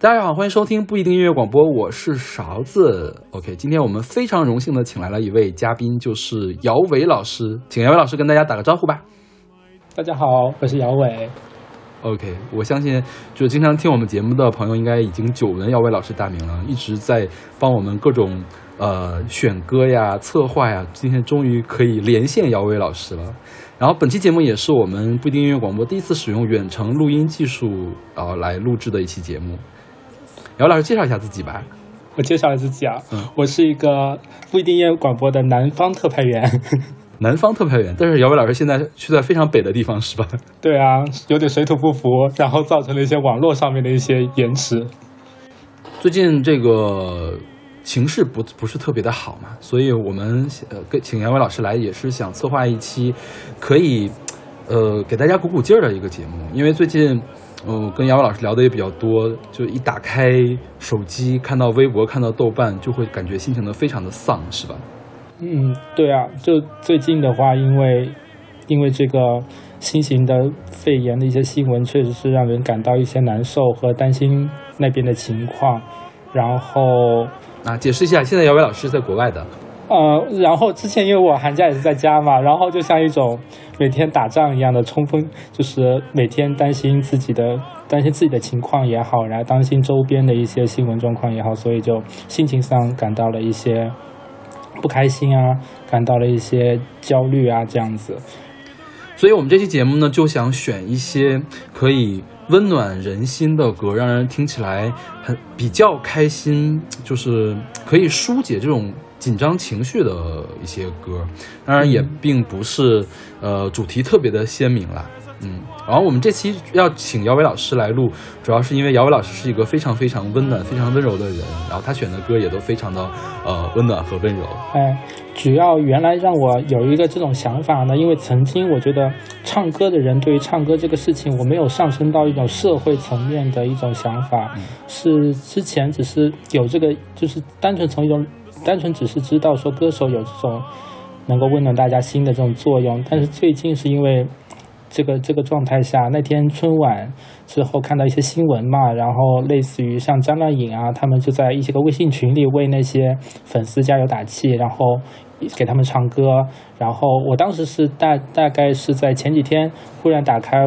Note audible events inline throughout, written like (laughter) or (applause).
大家好，欢迎收听不一定音乐广播，我是勺子。OK，今天我们非常荣幸的请来了一位嘉宾，就是姚伟老师，请姚伟老师跟大家打个招呼吧。大家好，我是姚伟。OK，我相信就经常听我们节目的朋友，应该已经久闻姚伟老师大名了，一直在帮我们各种呃选歌呀、策划呀。今天终于可以连线姚伟老师了。然后本期节目也是我们不一定音乐广播第一次使用远程录音技术啊来录制的一期节目。姚老师介绍一下自己吧。我介绍一下自己啊，我是一个不一定音乐广播的南方特派员。(laughs) 南方特派员，但是姚伟老师现在去在非常北的地方，是吧？(laughs) 对啊，有点水土不服，然后造成了一些网络上面的一些延迟。最近这个形势不不是特别的好嘛，所以我们呃跟请姚伟老师来也是想策划一期可以呃给大家鼓鼓劲儿的一个节目，因为最近。嗯，跟姚伟老师聊的也比较多，就一打开手机，看到微博，看到豆瓣，就会感觉心情都非常的丧，是吧？嗯，对啊，就最近的话，因为因为这个新型的肺炎的一些新闻，确实是让人感到一些难受和担心那边的情况。然后啊，解释一下，现在姚伟老师在国外的。呃，然后之前因为我寒假也是在家嘛，然后就像一种每天打仗一样的冲锋，就是每天担心自己的担心自己的情况也好，然后担心周边的一些新闻状况也好，所以就心情上感到了一些不开心啊，感到了一些焦虑啊，这样子。所以我们这期节目呢，就想选一些可以温暖人心的歌，让人听起来很比较开心，就是可以疏解这种。紧张情绪的一些歌，当然也并不是呃主题特别的鲜明啦，嗯。然后我们这期要请姚伟老师来录，主要是因为姚伟老师是一个非常非常温暖、非常温柔的人，然后他选的歌也都非常的呃温暖和温柔。哎，主要原来让我有一个这种想法呢，因为曾经我觉得唱歌的人对于唱歌这个事情，我没有上升到一种社会层面的一种想法，是之前只是有这个，就是单纯从一种。单纯只是知道说歌手有这种能够温暖大家心的这种作用，但是最近是因为这个这个状态下，那天春晚之后看到一些新闻嘛，然后类似于像张靓颖啊，他们就在一些个微信群里为那些粉丝加油打气，然后给他们唱歌，然后我当时是大大概是在前几天忽然打开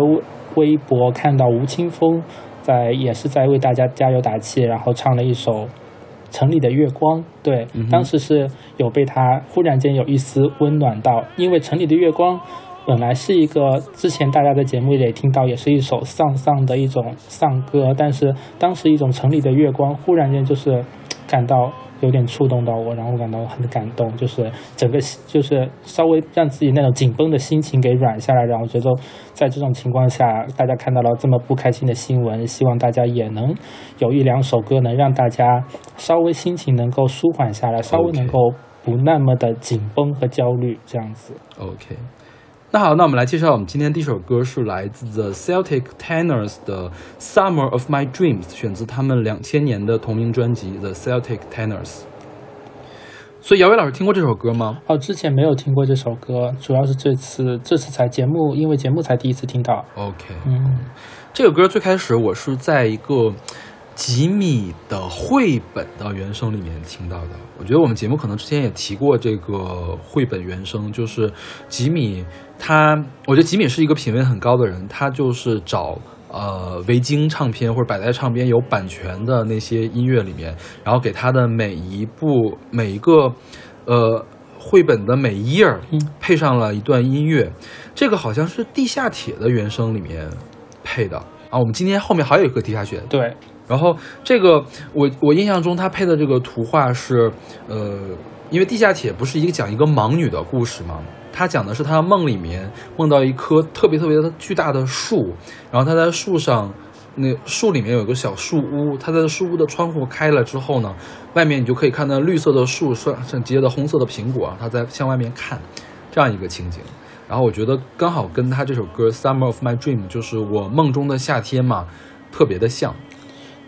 微博看到吴青峰在也是在为大家加油打气，然后唱了一首。城里的月光，对，当时是有被他忽然间有一丝温暖到，因为城里的月光本来是一个之前大家在节目里也听到，也是一首丧丧的一种丧歌，但是当时一种城里的月光忽然间就是感到。有点触动到我，然后感到很感动，就是整个就是稍微让自己那种紧绷的心情给软下来，然后觉得在这种情况下，大家看到了这么不开心的新闻，希望大家也能有一两首歌能让大家稍微心情能够舒缓下来，稍微能够不那么的紧绷和焦虑这样子。OK。那好，那我们来介绍我们今天第一首歌是来自 The Celtic Tenors 的《Summer of My Dreams》，选自他们两千年的同名专辑《The Celtic Tenors》。所以姚伟老师听过这首歌吗？哦，之前没有听过这首歌，主要是这次这次才节目，因为节目才第一次听到。OK，嗯，这个歌最开始我是在一个。吉米的绘本的原声里面听到的，我觉得我们节目可能之前也提过这个绘本原声，就是吉米他，我觉得吉米是一个品味很高的人，他就是找呃维京唱片或者百代唱片有版权的那些音乐里面，然后给他的每一部每一个呃绘本的每一页配上了一段音乐，这个好像是地下铁的原声里面配的啊，我们今天后面还有一个地下雪，对。然后这个我我印象中他配的这个图画是，呃，因为地下铁不是一个讲一个盲女的故事吗？他讲的是他梦里面梦到一棵特别特别的巨大的树，然后他在树上，那树里面有个小树屋，他在树屋的窗户开了之后呢，外面你就可以看到绿色的树上上结的红色的苹果，他在向外面看，这样一个情景。然后我觉得刚好跟他这首歌《Summer of My Dream》就是我梦中的夏天嘛，特别的像。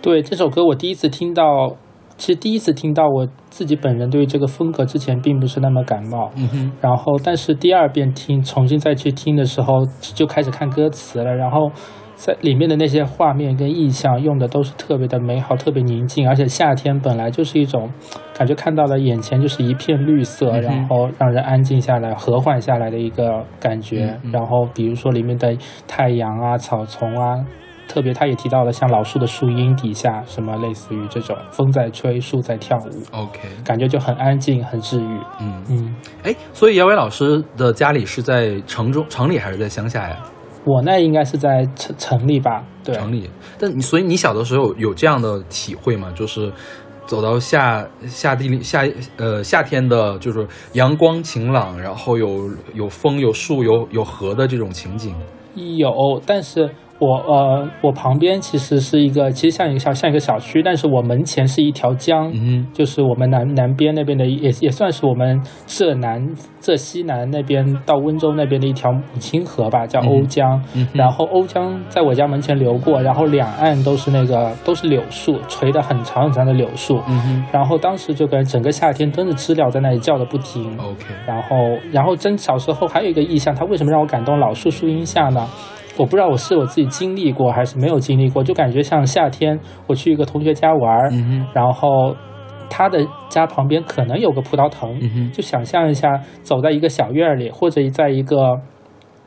对这首歌，我第一次听到，其实第一次听到我自己本人对于这个风格之前并不是那么感冒，嗯哼。然后，但是第二遍听，重新再去听的时候，就开始看歌词了。然后，在里面的那些画面跟意象用的都是特别的美好，特别宁静，而且夏天本来就是一种感觉，看到了眼前就是一片绿色，嗯然后让人安静下来、和缓下来的一个感觉。然后比如说里面的太阳啊、草丛啊，特别他也提到了像老树的树荫底下，什么类似于这种风在吹、树在跳舞，OK，感觉就很安静、很治愈。嗯，嗯，哎，所以姚伟老师的家里是在城中城里还是在乡下呀？我那应该是在城城里吧？对，城里。但你所以你小的时候有有这样的体会吗？就是走到夏夏地里夏呃夏天的，就是阳光晴朗，然后有有风有树有有河的这种情景。有，但是我呃，我旁边其实是一个，其实像一个小像一个小区，但是我门前是一条江，嗯就是我们南南边那边的，也也算是我们浙南浙西南那边到温州那边的一条母亲河吧，叫瓯江。嗯然后瓯江在我家门前流过，然后两岸都是那个都是柳树，垂的很长很长的柳树。嗯哼然后当时就感觉整个夏天真的知了在那里叫的不停。，OK，然后，然后真小时候还有一个意象，它为什么让我感动？老树树荫下呢？我不知道我是我自己经历过还是没有经历过，就感觉像夏天我去一个同学家玩然后他的家旁边可能有个葡萄藤，嗯就想象一下走在一个小院儿里，或者在一个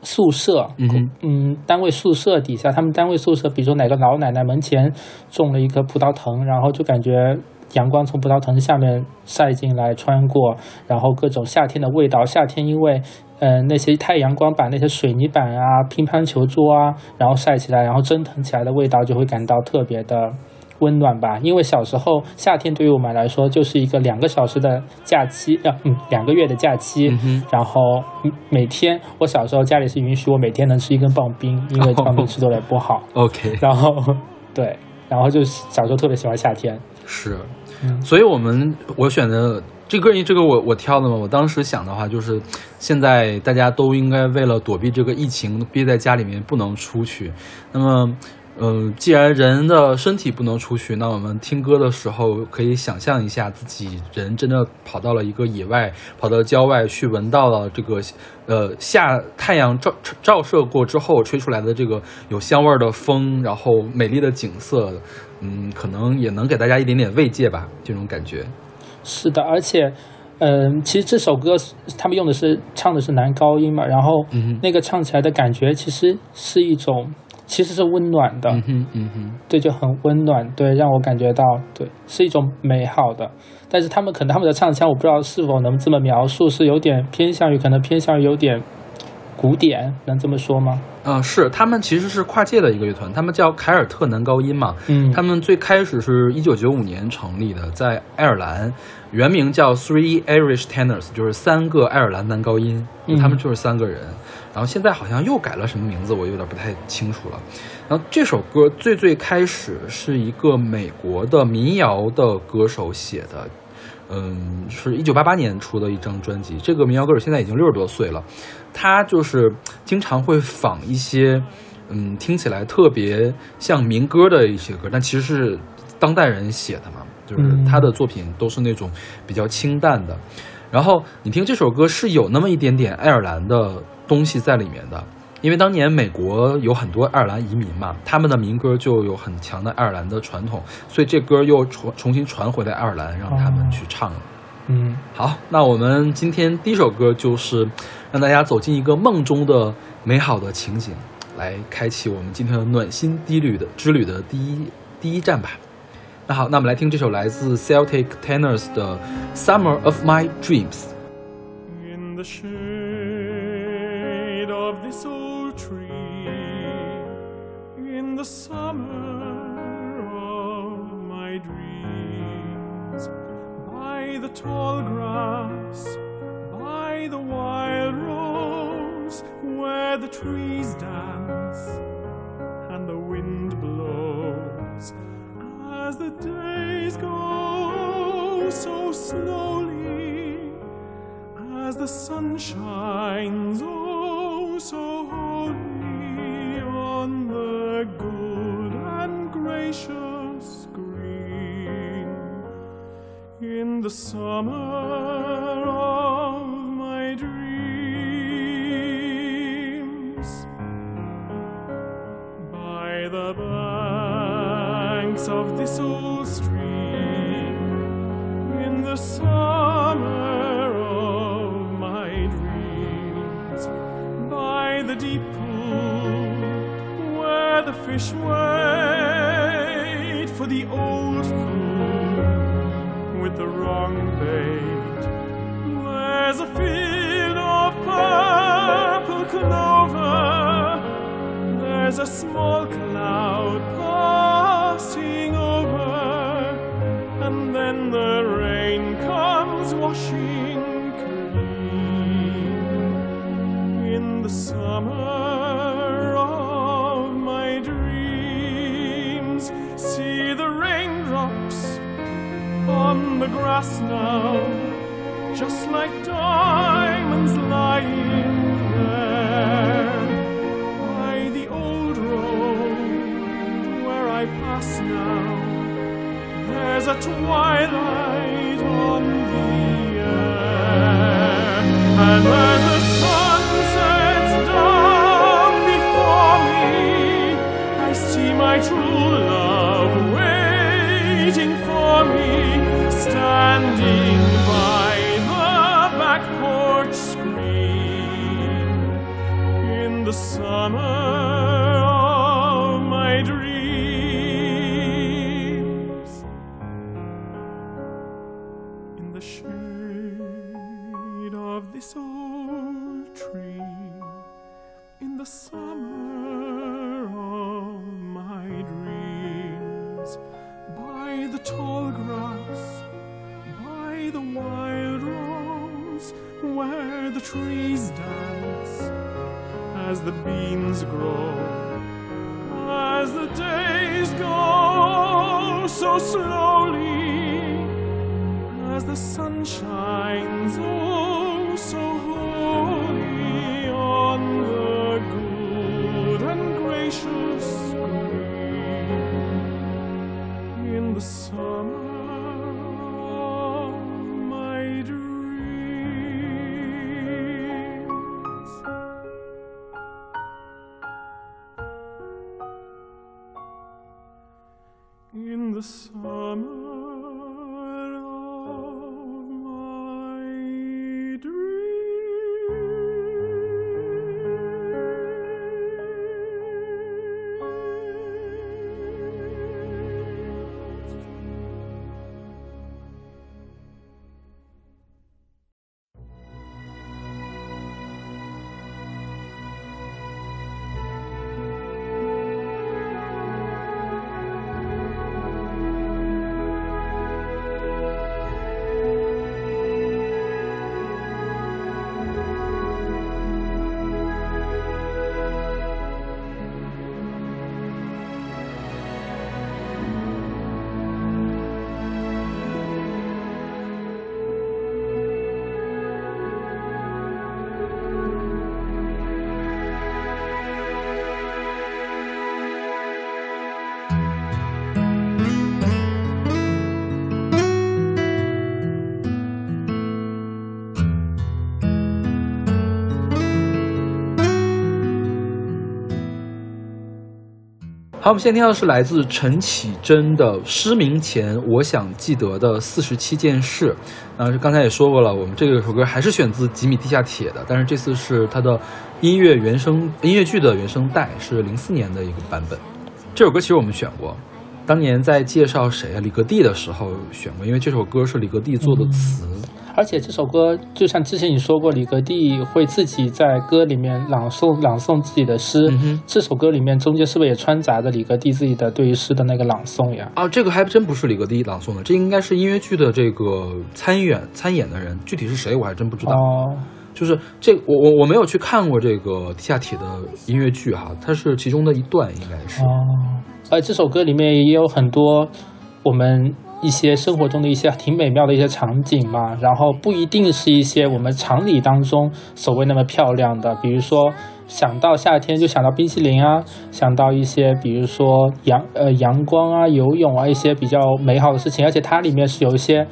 宿舍，嗯嗯，单位宿舍底下，他们单位宿舍，比如说哪个老奶奶门前种了一棵葡萄藤，然后就感觉阳光从葡萄藤下面晒进来，穿过，然后各种夏天的味道。夏天因为呃那些太阳光把那些水泥板啊、乒乓球桌啊，然后晒起来，然后蒸腾起来的味道，就会感到特别的。温暖吧，因为小时候夏天对于我们来说就是一个两个小时的假期，(laughs) 呃，嗯，两个月的假期。嗯然后嗯每天，我小时候家里是允许我每天能吃一根棒冰，因为棒冰吃多了也不好。(laughs) OK，然后对，然后就小时候特别喜欢夏天。是。嗯所以我们我选的这歌，这个我我挑的嘛。我当时想的话，就是现在大家都应该为了躲避这个疫情，憋在家里面不能出去。那么，呃，既然人的身体不能出去，那我们听歌的时候可以想象一下，自己人真的跑到了一个野外，跑到郊外去，闻到了这个呃下太阳照照射过之后吹出来的这个有香味的风，然后美丽的景色，嗯，可能也能给大家一点点慰藉吧，这种感觉。是的，而且，嗯、其实这首歌他们用的是唱的是男高音嘛，然后嗯那个唱起来的感觉其实是一种，其实是温暖的。嗯哼，嗯哼，对，就很温暖，对，让我感觉到，对，是一种美好的。但是他们可能他们的唱腔，我不知道是否能这么描述，是有点偏向于，可能偏向于有点古典，能这么说吗？嗯、是他们其实是跨界的一个乐团，他们叫凯尔特男高音嘛。嗯，他们最开始是一九九五年成立的，在爱尔兰，原名叫 Three Irish Tenors，就是三个爱尔兰男高音，嗯他们就是三个人。然后现在好像又改了什么名字，我有点不太清楚了。然后这首歌最最开始是一个美国的民谣的歌手写的，嗯，是一九八八年出的一张专辑。这个民谣歌手现在已经六十多岁了，他就是经常会仿一些，嗯，听起来特别像民歌的一些歌，但其实是当代人写的嘛，就是他的作品都是那种比较清淡的。然后你听这首歌是有那么一点点爱尔兰的东西在里面的，因为当年美国有很多爱尔兰移民嘛，他们的民歌就有很强的爱尔兰的传统，所以这歌又重重新传回来爱尔兰，让他们去唱了。嗯，好，那我们今天第一首歌就是让大家走进一个梦中的美好的情景，来开启我们今天的暖心低旅的之旅的第一第一站吧。那好，那我们来听这首来自 Celtic Tenors 的《Summer of My Dreams》。Tall grass, by the wild rose, where the trees dance and the wind blows. As the days go so slowly as the sun shines oh so summer as the sun shines. Oh so 好，我们现在听到是来自陈绮贞的《失明前我想记得的四十七件事》。啊，刚才也说过了，我们这个首歌还是选自《吉米地下铁》的，但是这次是它的音乐原声音乐剧的原声带，是零四年的一个版本。这首歌其实我们选过，当年在介绍谁啊李格弟的时候选过，因为这首歌是李格弟做的词。而且这首歌就像之前你说过，李格弟会自己在歌里面朗诵朗诵自己的诗。嗯这首歌里面中间是不是也穿杂着李格弟自己的对于诗的那个朗诵呀？啊，这个还真不是李格弟朗诵的，这应该是音乐剧的这个参演参演的人，具体是谁我还真不知道。哦，就是这我我我没有去看过这个地下铁的音乐剧哈，它是其中的一段，应该是。哦，呃，这首歌里面也有很多我们一些生活中的一些挺美妙的一些场景嘛，然后不一定是一些我们常理当中所谓那么漂亮的，比如说想到夏天就想到冰淇淋啊，想到一些比如说阳呃阳光啊、游泳啊一些比较美好的事情，而且它里面是有一些。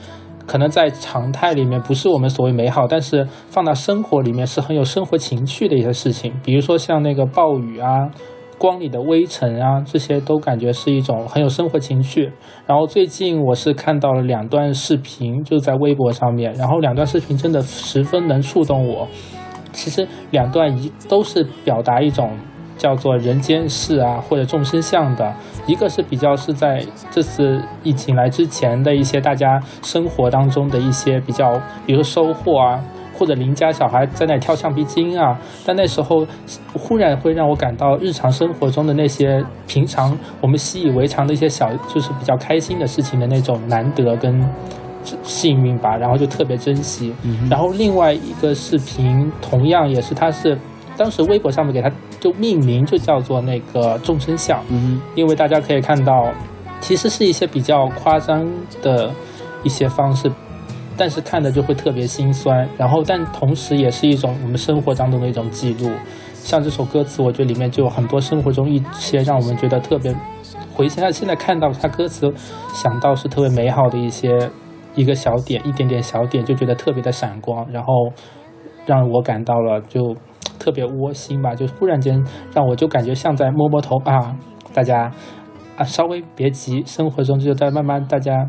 可能在常态里面不是我们所谓美好，但是放到生活里面是很有生活情趣的一些事情，比如说像那个暴雨啊，光里的微尘啊，这些都感觉是一种很有生活情趣。然后最近我是看到了两段视频，就在微博上面，然后两段视频真的十分能触动我。其实两段一都是表达一种叫做人间世啊或者众生相的，一个是比较是在这次疫情来之前的一些大家生活当中的一些比较，比如收获啊，或者邻家小孩在那跳橡皮筋啊，但那时候忽然会让我感到日常生活中的那些平常我们习以为常的一些小，就是比较开心的事情的那种难得跟幸运吧，然后就特别珍惜。然后另外一个视频同样也是，它是当时微博上面给它就命名就叫做那个众生相，嗯因为大家可以看到，其实是一些比较夸张的一些方式，但是看的就会特别心酸。然后，但同时也是一种我们生活当中的一种记录。像这首歌词，我觉得里面就有很多生活中一些让我们觉得特别回想，现在看到他歌词，想到是特别美好的一些一个小点，一点点小点，就觉得特别的闪光，然后让我感到了就特别窝心吧，就忽然间让我就感觉像在摸摸头啊，大家啊稍微别急，生活中就在慢慢大家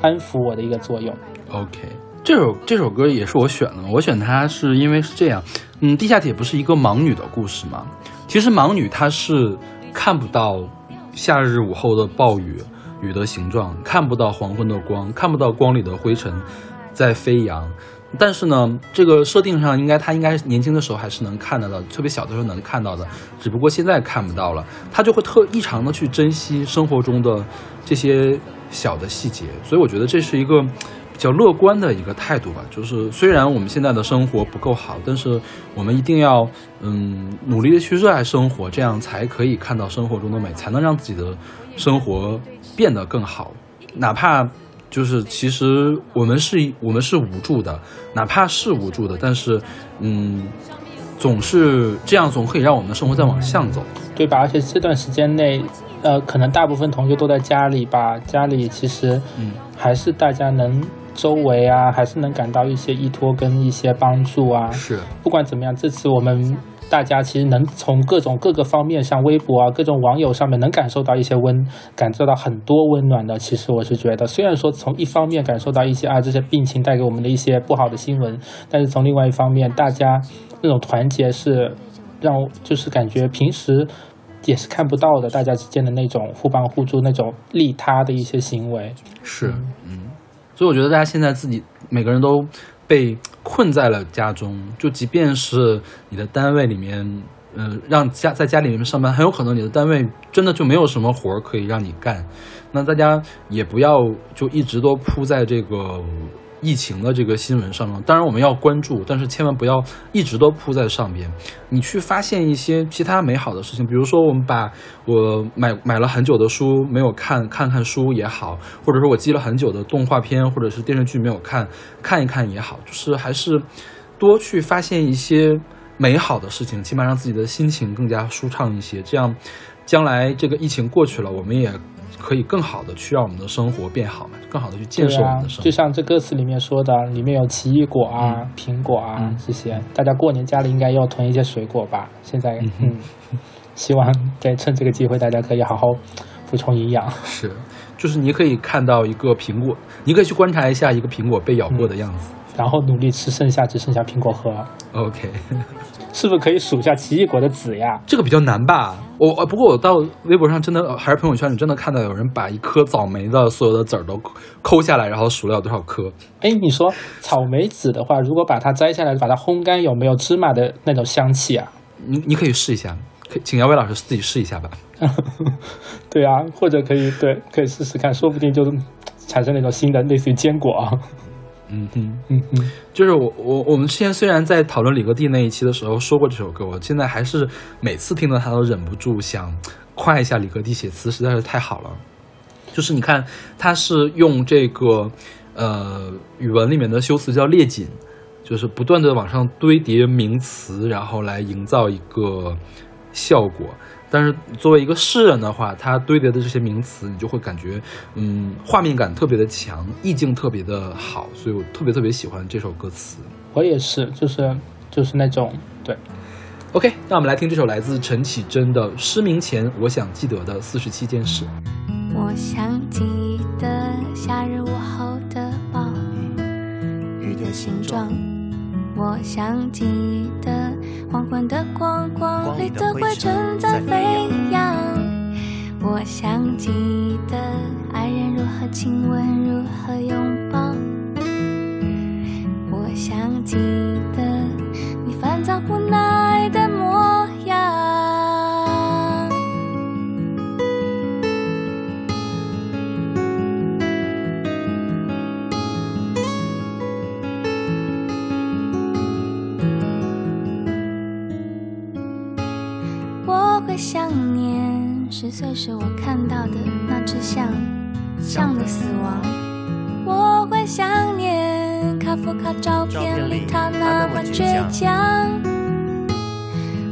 安抚我的一个作用。OK，这首这首歌也是我选的，我选它是因为是这样，嗯，地下铁不是一个盲女的故事吗？其实盲女她是看不到夏日午后的暴雨雨的形状，看不到黄昏的光，看不到光里的灰尘在飞扬。但是呢，这个设定上应该她应该年轻的时候还是能看得到，特别小的时候能看到的，只不过现在看不到了。她就会特异常的去珍惜生活中的这些小的细节，所以我觉得这是一个比较乐观的一个态度吧。就是虽然我们现在的生活不够好，但是我们一定要嗯努力的去热爱生活，这样才可以看到生活中的美，才能让自己的生活变得更好，哪怕。就是其实我们是我们是无助的，哪怕是无助的，但是，嗯，总是这样，总可以让我们的生活再往向走。对吧？而且这段时间内，呃，可能大部分同学都在家里吧，家里其实嗯还是大家能周围啊，还是能感到一些依托跟一些帮助啊。是，不管怎么样，这次我们大家其实能从各种各个方面，像微博啊、各种网友上面，能感受到一些温，感受到很多温暖的。其实我是觉得，虽然说从一方面感受到一些啊这些病情带给我们的一些不好的新闻，但是从另外一方面，大家那种团结是让我就是感觉平时。也是看不到的，大家之间的那种互帮互助、那种利他的一些行为。是，嗯，所以我觉得大家现在自己每个人都被困在了家中，就即便是你的单位里面，呃，让家在家里面上班，很有可能你的单位真的就没有什么活儿可以让你干，那大家也不要就一直都扑在这个。疫情的这个新闻上面，当然我们要关注，但是千万不要一直都扑在上边。你去发现一些其他美好的事情，比如说我们把我买买了很久的书没有看，看看书也好，或者说我积了很久的动画片或者是电视剧没有看，看一看也好，就是还是多去发现一些美好的事情，起码让自己的心情更加舒畅一些。这样，将来这个疫情过去了，我们也可以更好的去让我们的生活变好嘛，更好的去建设我们的生，活。就像这歌词里面说的，里面有奇异果啊、嗯苹果啊、嗯这些，大家过年家里应该要囤一些水果吧？现在嗯嗯，(laughs) 希望对趁这个机会，大家可以好好补充营养。是，就是你可以看到一个苹果，你可以去观察一下一个苹果被咬过的样子。然后努力吃剩下只剩下苹果核，OK，是不是可以数一下奇异果的籽呀？这个比较难吧？我呃不过我到微博上真的呃还是朋友圈里真的看到有人把一颗草莓的所有的籽儿都抠下来，然后数了有多少颗。哎，你说草莓籽的话，如果把它摘下来，把它烘干，有没有芝麻的那种香气啊？你你可以试一下，可以请姚伟老师自己试一下吧。(laughs) 对啊，或者可以对，可以试试看，说不定就产生那种新的类似于坚果啊。嗯哼，嗯哼，就是我我我们之前虽然在讨论李格弟那一期的时候说过这首歌，我现在还是每次听到它都忍不住想夸一下李格弟写词实在是太好了。就是你看，他是用这个呃语文里面的修辞叫列锦，就是不断的往上堆叠名词，然后来营造一个效果。但是作为一个诗人的话，他堆叠的这些名词，你就会感觉，嗯，画面感特别的强，意境特别的好，所以我特别特别喜欢这首歌词。我也是，就是就是那种对，OK，那我们来听这首来自陈绮贞的《失明前我想记得的四十七件事》。我想记得夏日午后的暴雨，雨的形状。我想记得黄昏的光，光里的灰尘在飞扬。我想记得爱人如何亲吻，如何拥抱。我想记得你烦躁无奈的会想念十岁时我看到的那只象，象的死亡。我会想念卡夫卡照片里他那么倔强。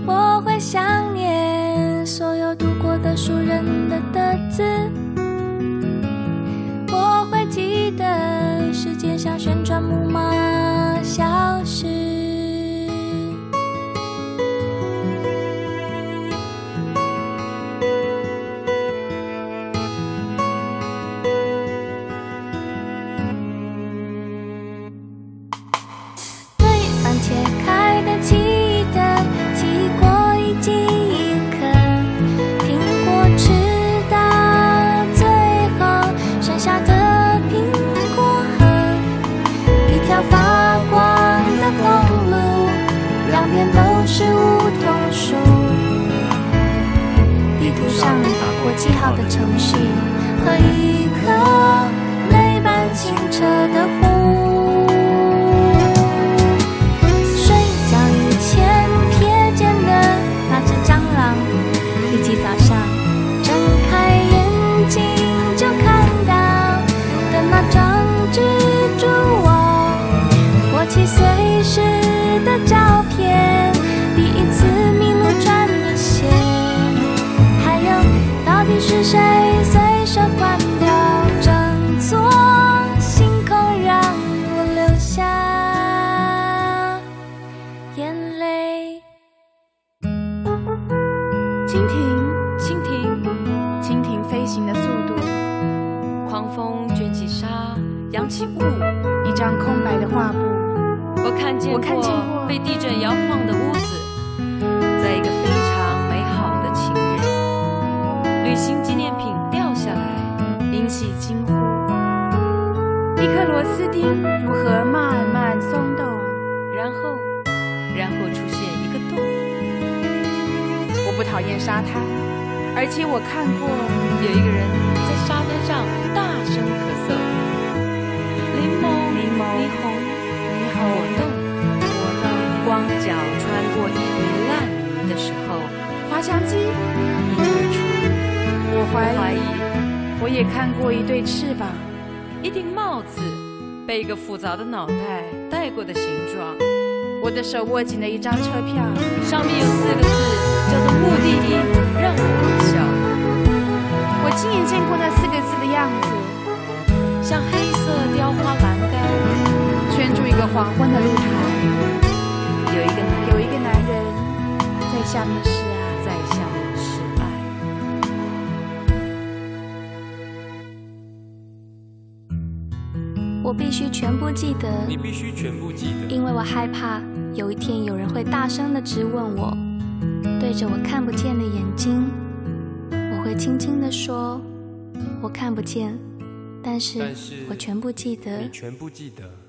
我会想念所有读过的书人的的字。我会记得世界像旋转木马消失。早的脑袋戴过的形状，我的手握紧了一张车票，上面有四个记得，你必须全部记得，因为我害怕有一天有人会大声的质问我，对着我看不见的眼睛，我会轻轻的说，我看不见，但是我全部记得你。全部记得。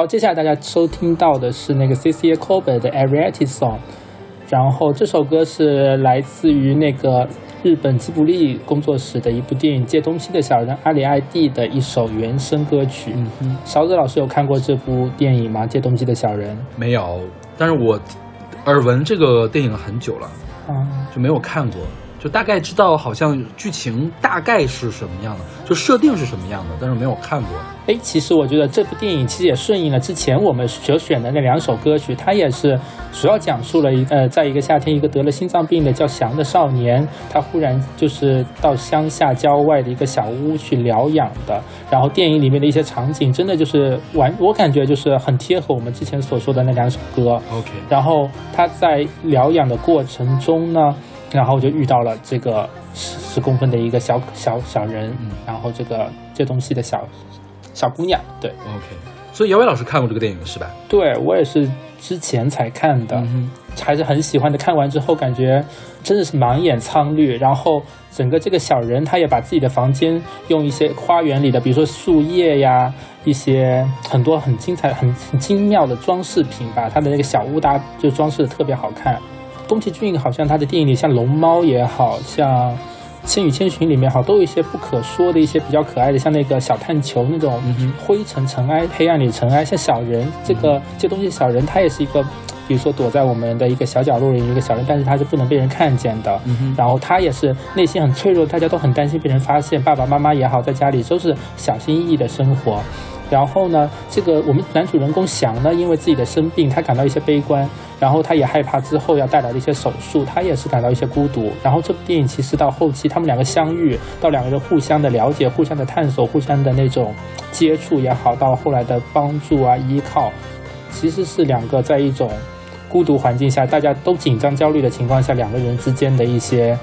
好，接下来大家收听到的是那个 Cecilia Colbert 的 Ariete Song，然后这首歌是来自于那个日本吉卜力工作室的一部电影《借东西的小人阿里艾蒂》的一首原声歌曲。嗯哼，勺子老师有看过这部电影吗？《借东西的小人没有，但是我耳闻这个电影很久了，》啊，就没有看过。就大概知道好像剧情大概是什么样的，就设定是什么样的，但是没有看过。哎，其实我觉得这部电影其实也顺应了之前我们所选的那两首歌曲，它也是主要讲述了一呃，在一个夏天，一个得了心脏病的叫翔的少年，他忽然就是到乡下郊外的一个小屋去疗养的。然后电影里面的一些场景，真的就是完，我感觉就是很贴合我们之前所说的那两首歌。OK，然后他在疗养的过程中呢，然后就遇到了这个十十公分的一个小小小人，嗯然后这个这东西的小小姑娘，对 OK，所以姚伟老师看过这个电影是吧？对，我也是之前才看的，嗯还是很喜欢的。看完之后感觉真的是满眼苍绿，然后整个这个小人他也把自己的房间用一些花园里的，比如说树叶呀，一些很多很精彩、很很精妙的装饰品，把他的那个小屋搭就装饰的特别好看。宫崎骏好像他的电影里，像龙猫也好像。《千与千寻》里面好都有一些不可说的一些比较可爱的，像那个小探球那种嗯哼灰尘尘埃、黑暗里尘埃，像小人这个这东西，小人他也是一个，比如说躲在我们的一个小角落里一个小人，但是他是不能被人看见的。嗯哼然后他也是内心很脆弱，大家都很担心被人发现，爸爸妈妈也好，在家里都是小心翼翼的生活。然后呢，这个我们男主人公翔呢，因为自己的生病，他感到一些悲观，然后他也害怕之后要带来的一些手术，他也是感到一些孤独。然后这部电影其实到后期，他们两个相遇，到两个人互相的了解、互相的探索、互相的那种接触也好，到后来的帮助啊、依靠，其实是两个在一种孤独环境下，大家都紧张、焦虑的情况下，两个人之间的一些。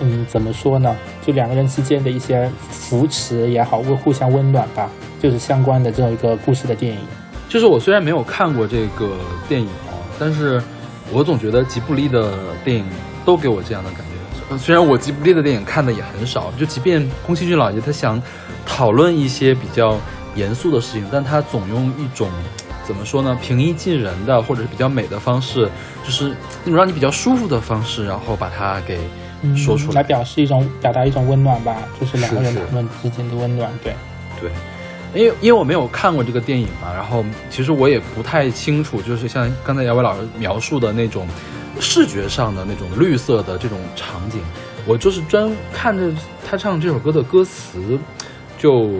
嗯，怎么说呢？就两个人之间的一些扶持也好，会互相温暖吧，就是相关的这样一个故事的电影。就是我虽然没有看过这个电影啊，但是我总觉得吉卜力的电影都给我这样的感觉。呃虽然我吉卜力的电影看的也很少，就即便宫崎骏老爷他想讨论一些比较严肃的事情，但他总用一种怎么说呢，平易近人的或者是比较美的方式，就是那种让你比较舒服的方式，然后把它给说出来。来表示一种表达一种温暖吧，就是两个人他们之间的温暖。对，对，因为因为我没有看过这个电影嘛，然后其实我也不太清楚，就是像刚才姚伟老师描述的那种视觉上的那种绿色的这种场景，我就是专看着他唱这首歌的歌词，就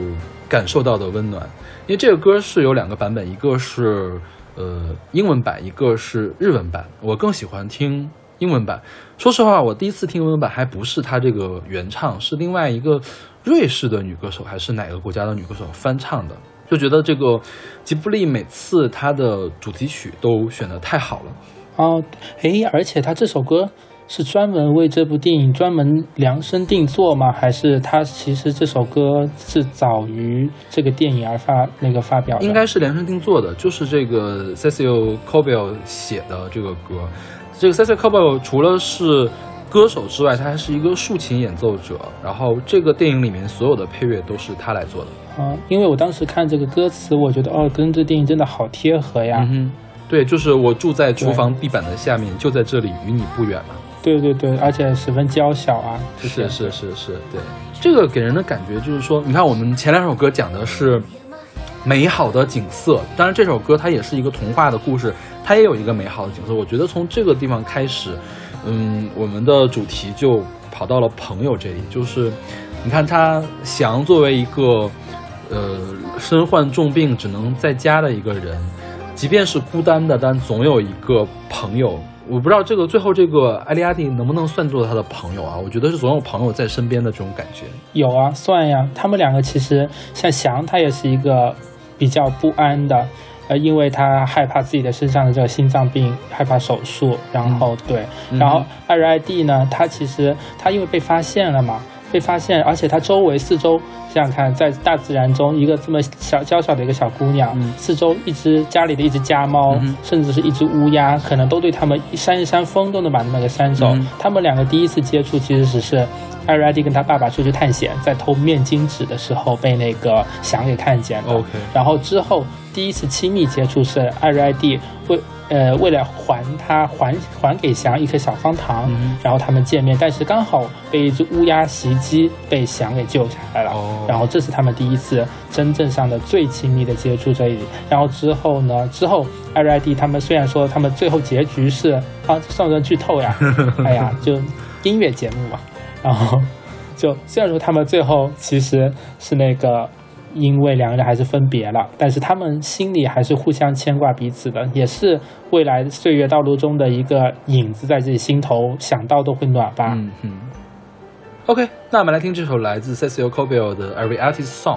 感受到的温暖。因为这个歌是有两个版本，一个是呃英文版，一个是日文版。我更喜欢听英文版。说实话，我第一次听英文版还不是他这个原唱，是另外一个瑞士的女歌手还是哪个国家的女歌手翻唱的。就觉得这个吉卜力每次他的主题曲都选的太好了。哦，诶，而且他这首歌是专门为这部电影专门量身定做吗？还是他其实这首歌是早于这个电影而发那个发表的？应该是量身定做的，就是这个 Cecil Cobel 写的这个歌。这个 Cecil Cobel 除了是歌手之外，他还是一个竖琴演奏者。然后这个电影里面所有的配乐都是他来做的。啊、因为我当时看这个歌词，我觉得哦，跟这电影真的好贴合呀。嗯哼，对，就是我住在厨房地板的下面，就在这里，与你不远嘛。对对对，而且十分娇小啊。是是是是，对，这个给人的感觉就是说，你看我们前两首歌讲的是美好的景色，当然这首歌它也是一个童话的故事，它也有一个美好的景色。我觉得从这个地方开始，嗯，我们的主题就跑到了朋友这里，就是你看他翔作为一个呃身患重病只能在家的一个人，即便是孤单的，但总有一个朋友。我不知道这个最后这个艾利亚蒂能不能算作他的朋友啊？我觉得是总有朋友在身边的这种感觉。有啊，算呀。他们两个其实像翔，他也是一个比较不安的，呃，因为他害怕自己的身上的这个心脏病，害怕手术，然后、对，嗯然后艾瑞艾蒂呢，他其实他因为被发现了嘛，被发现，而且他周围四周想想看，在大自然中，一个这么小娇小的一个小姑娘，嗯四周一只家里的一只家猫，嗯甚至是一只乌鸦，可能都对他们一扇一扇风都能把他们给扇走。嗯他们两个第一次接触其实只是艾瑞艾蒂跟他爸爸出去探险，在偷面巾纸的时候被那个翔给看见了。OK 然后之后第一次亲密接触是艾瑞艾蒂为呃，为了还他还还给翔一颗小方糖，嗯然后他们见面，但是刚好被一只乌鸦袭击，被翔给救下来了。哦然后这是他们第一次真正上的最亲密的接触这里。然后之后呢？之后艾瑞艾蒂他们虽然说他们最后结局是啊，算不算剧透呀？(laughs) 哎呀，就音乐节目嘛。然后就虽然说他们最后其实是那个。因为两个人还是分别了，但是他们心里还是互相牵挂彼此的，也是未来岁月道路中的一个影子，在自己心头想到都会暖吧。嗯嗯。OK，那我们来听这首来自 Cecil c o b i l 的《Every Artist Song》。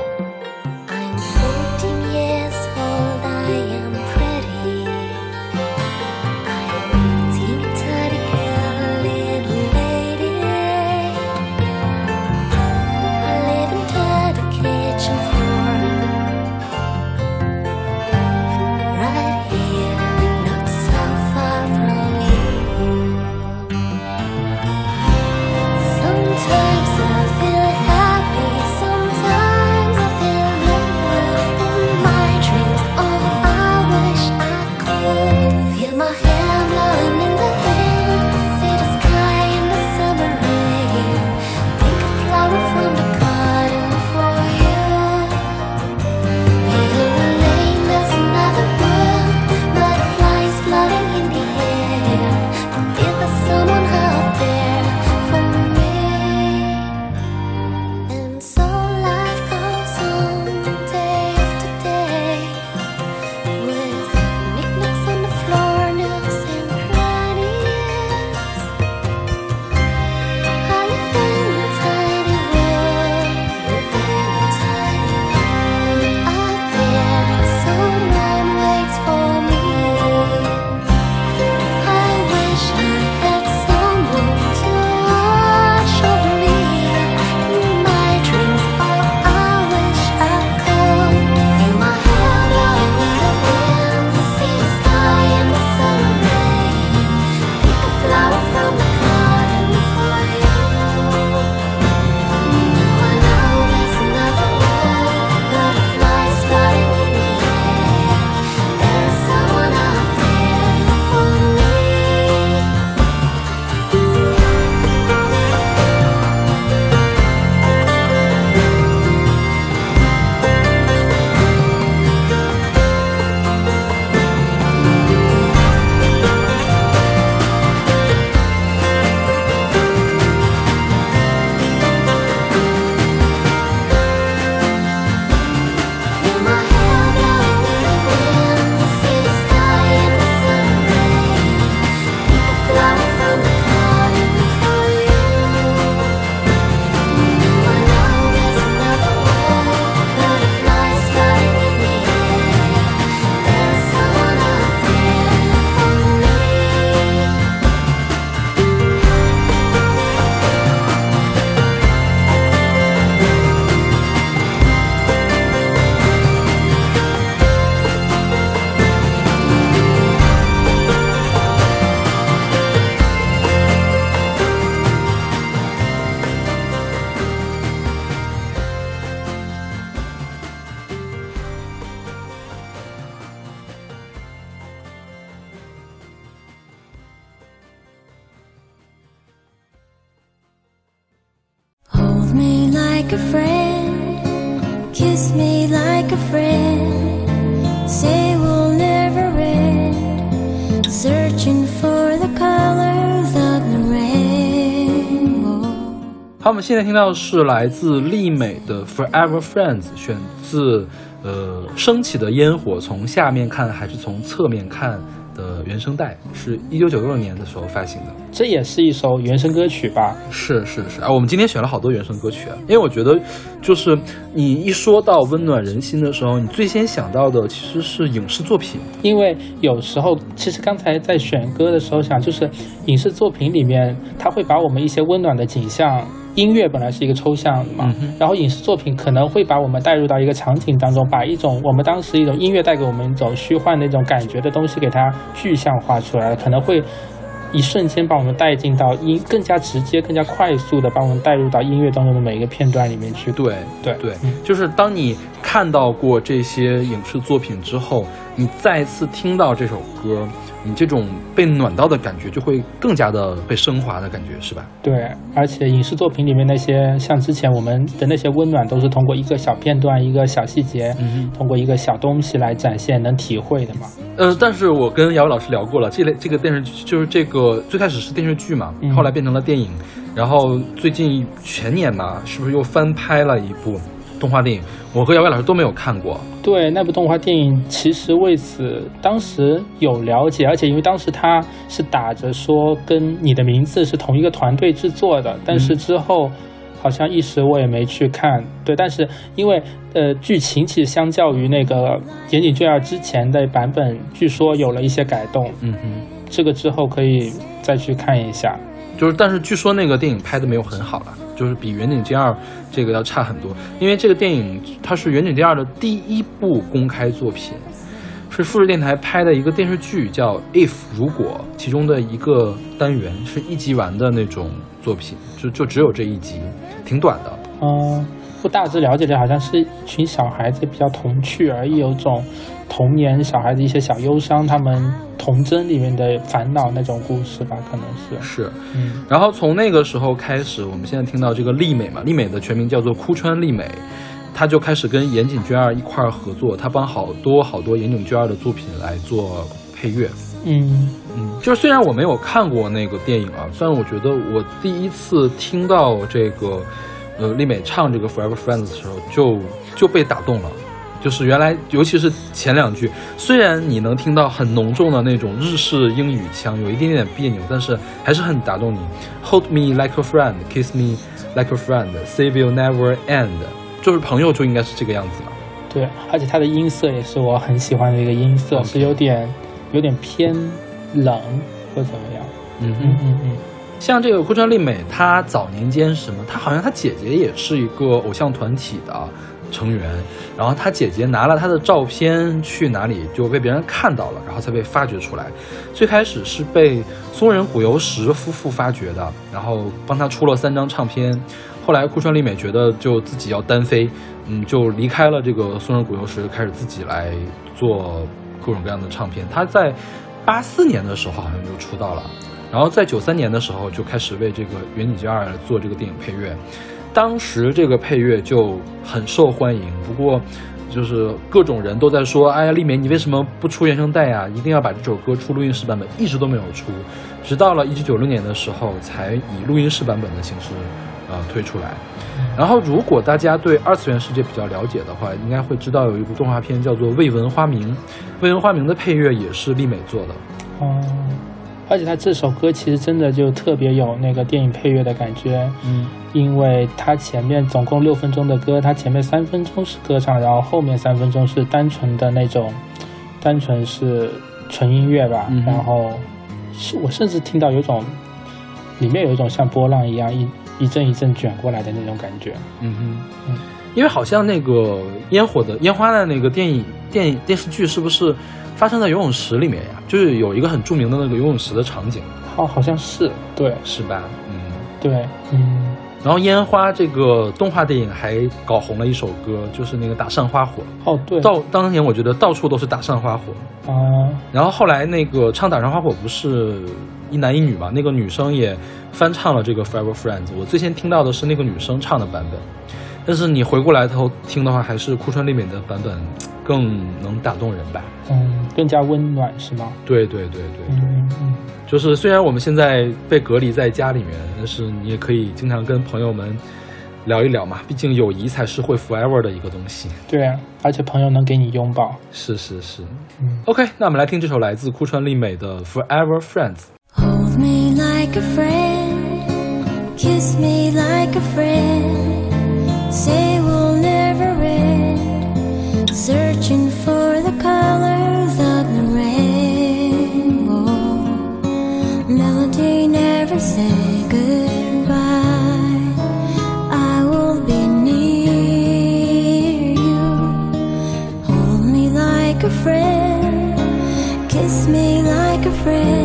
们现在听到的是来自丽美的《Forever Friends》，选自呃升起的烟火，从下面看还是从侧面看的原声带，是一九九六年的时候发行的。这也是一首原声歌曲吧？是是是，啊，我们今天选了好多原声歌曲啊，因为我觉得，就是你一说到温暖人心的时候，你最先想到的其实是影视作品。因为有时候，其实刚才在选歌的时候想，就是影视作品里面，它会把我们一些温暖的景象。音乐本来是一个抽象的嘛，然后影视作品可能会把我们带入到一个场景当中，把一种我们当时一种音乐带给我们一种虚幻的那种感觉的东西给它具象化出来了，可能会一瞬间把我们带进到音更加直接、更加快速的把我们带入到音乐当中的每一个片段里面去。对对对嗯，就是当你看到过这些影视作品之后，你再次听到这首歌，你这种被暖到的感觉就会更加的被升华的感觉，是吧？对，而且影视作品里面那些像之前我们的那些温暖，都是通过一个小片段、一个小细节，嗯通过一个小东西来展现，能体会的嘛。呃，但是我跟姚老师聊过了，这类这个电视剧就是这个最开始是电视剧嘛，嗯后来变成了电影，然后最近全年嘛，是不是又翻拍了一部动画电影？我和姚伟老师都没有看过。对，那部动画电影其实为此当时有了解，而且因为当时他是打着说跟你的名字是同一个团队制作的，但是之后好像一时我也没去看。对，但是因为呃剧情其实相较于那个岩井俊二之前的版本，据说有了一些改动，嗯哼，这个之后可以再去看一下。就是但是据说那个电影拍的没有很好了，就是比《远景街二》这个要差很多，因为这个电影它是《远景街二》的第一部公开作品。是富士电台拍的一个电视剧，叫《If 如果》，其中的一个单元是一集完的那种作品，就就只有这一集，挺短的。嗯，我大致了解的好像是一群小孩子比较童趣而已，有种童年小孩子一些小忧伤，他们童真里面的烦恼那种故事吧，可能是。是，嗯然后从那个时候开始，我们现在听到这个丽美嘛，丽美的全名叫做枯川丽美，她就开始跟岩井俊二一块儿合作，她帮好多好多岩井俊二的作品来做配乐。嗯嗯，就是虽然我没有看过那个电影啊，但是我觉得我第一次听到这个，呃，丽美唱这个《Forever Friends》的时候，就就被打动了。就是原来，尤其是前两句，虽然你能听到很浓重的那种日式英语腔，有一点点别扭，但是还是很打动你。Hold me like a friend, kiss me like a friend, say will never end，就是朋友就应该是这个样子嘛。对，而且它的音色也是我很喜欢的一个音色是有点有点偏冷或怎么样。嗯嗯嗯嗯，像这个枯川丽美，她早年间是什么？她好像她姐姐也是一个偶像团体的成员，然后她姐姐拿了他的照片去哪里就被别人看到了，然后才被发掘出来。最开始是被松仁谷由实夫妇发掘的，然后帮他出了三张唱片。后来枯川丽美觉得就自己要单飞，嗯，就离开了这个松仁谷由实，开始自己来做各种各样的唱片。她在八四年的时候好像就出道了。然后在九三年的时候就开始为这个《远景街二》做这个电影配乐，当时这个配乐就很受欢迎。不过，就是各种人都在说：“哎呀，丽美，你为什么不出原声带呀？一定要把这首歌出录音室版本。”一直都没有出，直到了一九九六年的时候，才以录音室版本的形式呃推出来。然后，如果大家对二次元世界比较了解的话，应该会知道有一部动画片叫做《未闻花名》，《未闻花名》的配乐也是丽美做的。哦，而且他这首歌其实真的就特别有那个电影配乐的感觉。嗯，因为他前面总共六分钟的歌，他前面三分钟是歌唱，然后后面三分钟是单纯的那种，单纯是纯音乐吧。嗯然后是我甚至听到有种里面有一种像波浪一样一一阵一阵卷过来的那种感觉。嗯哼，嗯因为好像那个烟火的烟花的那个电影电影电视剧是不是发生在游泳池里面呀？就是有一个很著名的那个游泳池的场景，哦，好像是对是吧？嗯。对，嗯，然后烟花这个动画电影还搞红了一首歌，就是那个打上花火。哦对，到当年我觉得到处都是打上花火。啊、然后后来那个唱打上花火不是一男一女嘛？那个女生也翻唱了这个 Forever Friends。我最先听到的是那个女生唱的版本，但是你回过来头听的话，还是哭川丽美的版本更能打动人吧？嗯，更加温暖是吗？对对对对，嗯嗯就是虽然我们现在被隔离在家里面，但是你也可以经常跟朋友们聊一聊嘛。毕竟友谊才是会 forever 的一个东西。对啊，而且朋友能给你拥抱。是是是。嗯 OK，那我们来听这首来自哭川丽美的 Forever Friends。Hold me like a friend, kiss me like a friend, say we'll never end, searching for the colors of the rainbow. Melody never say goodbye. I will be near you. Hold me like a friend, kiss me like a friend.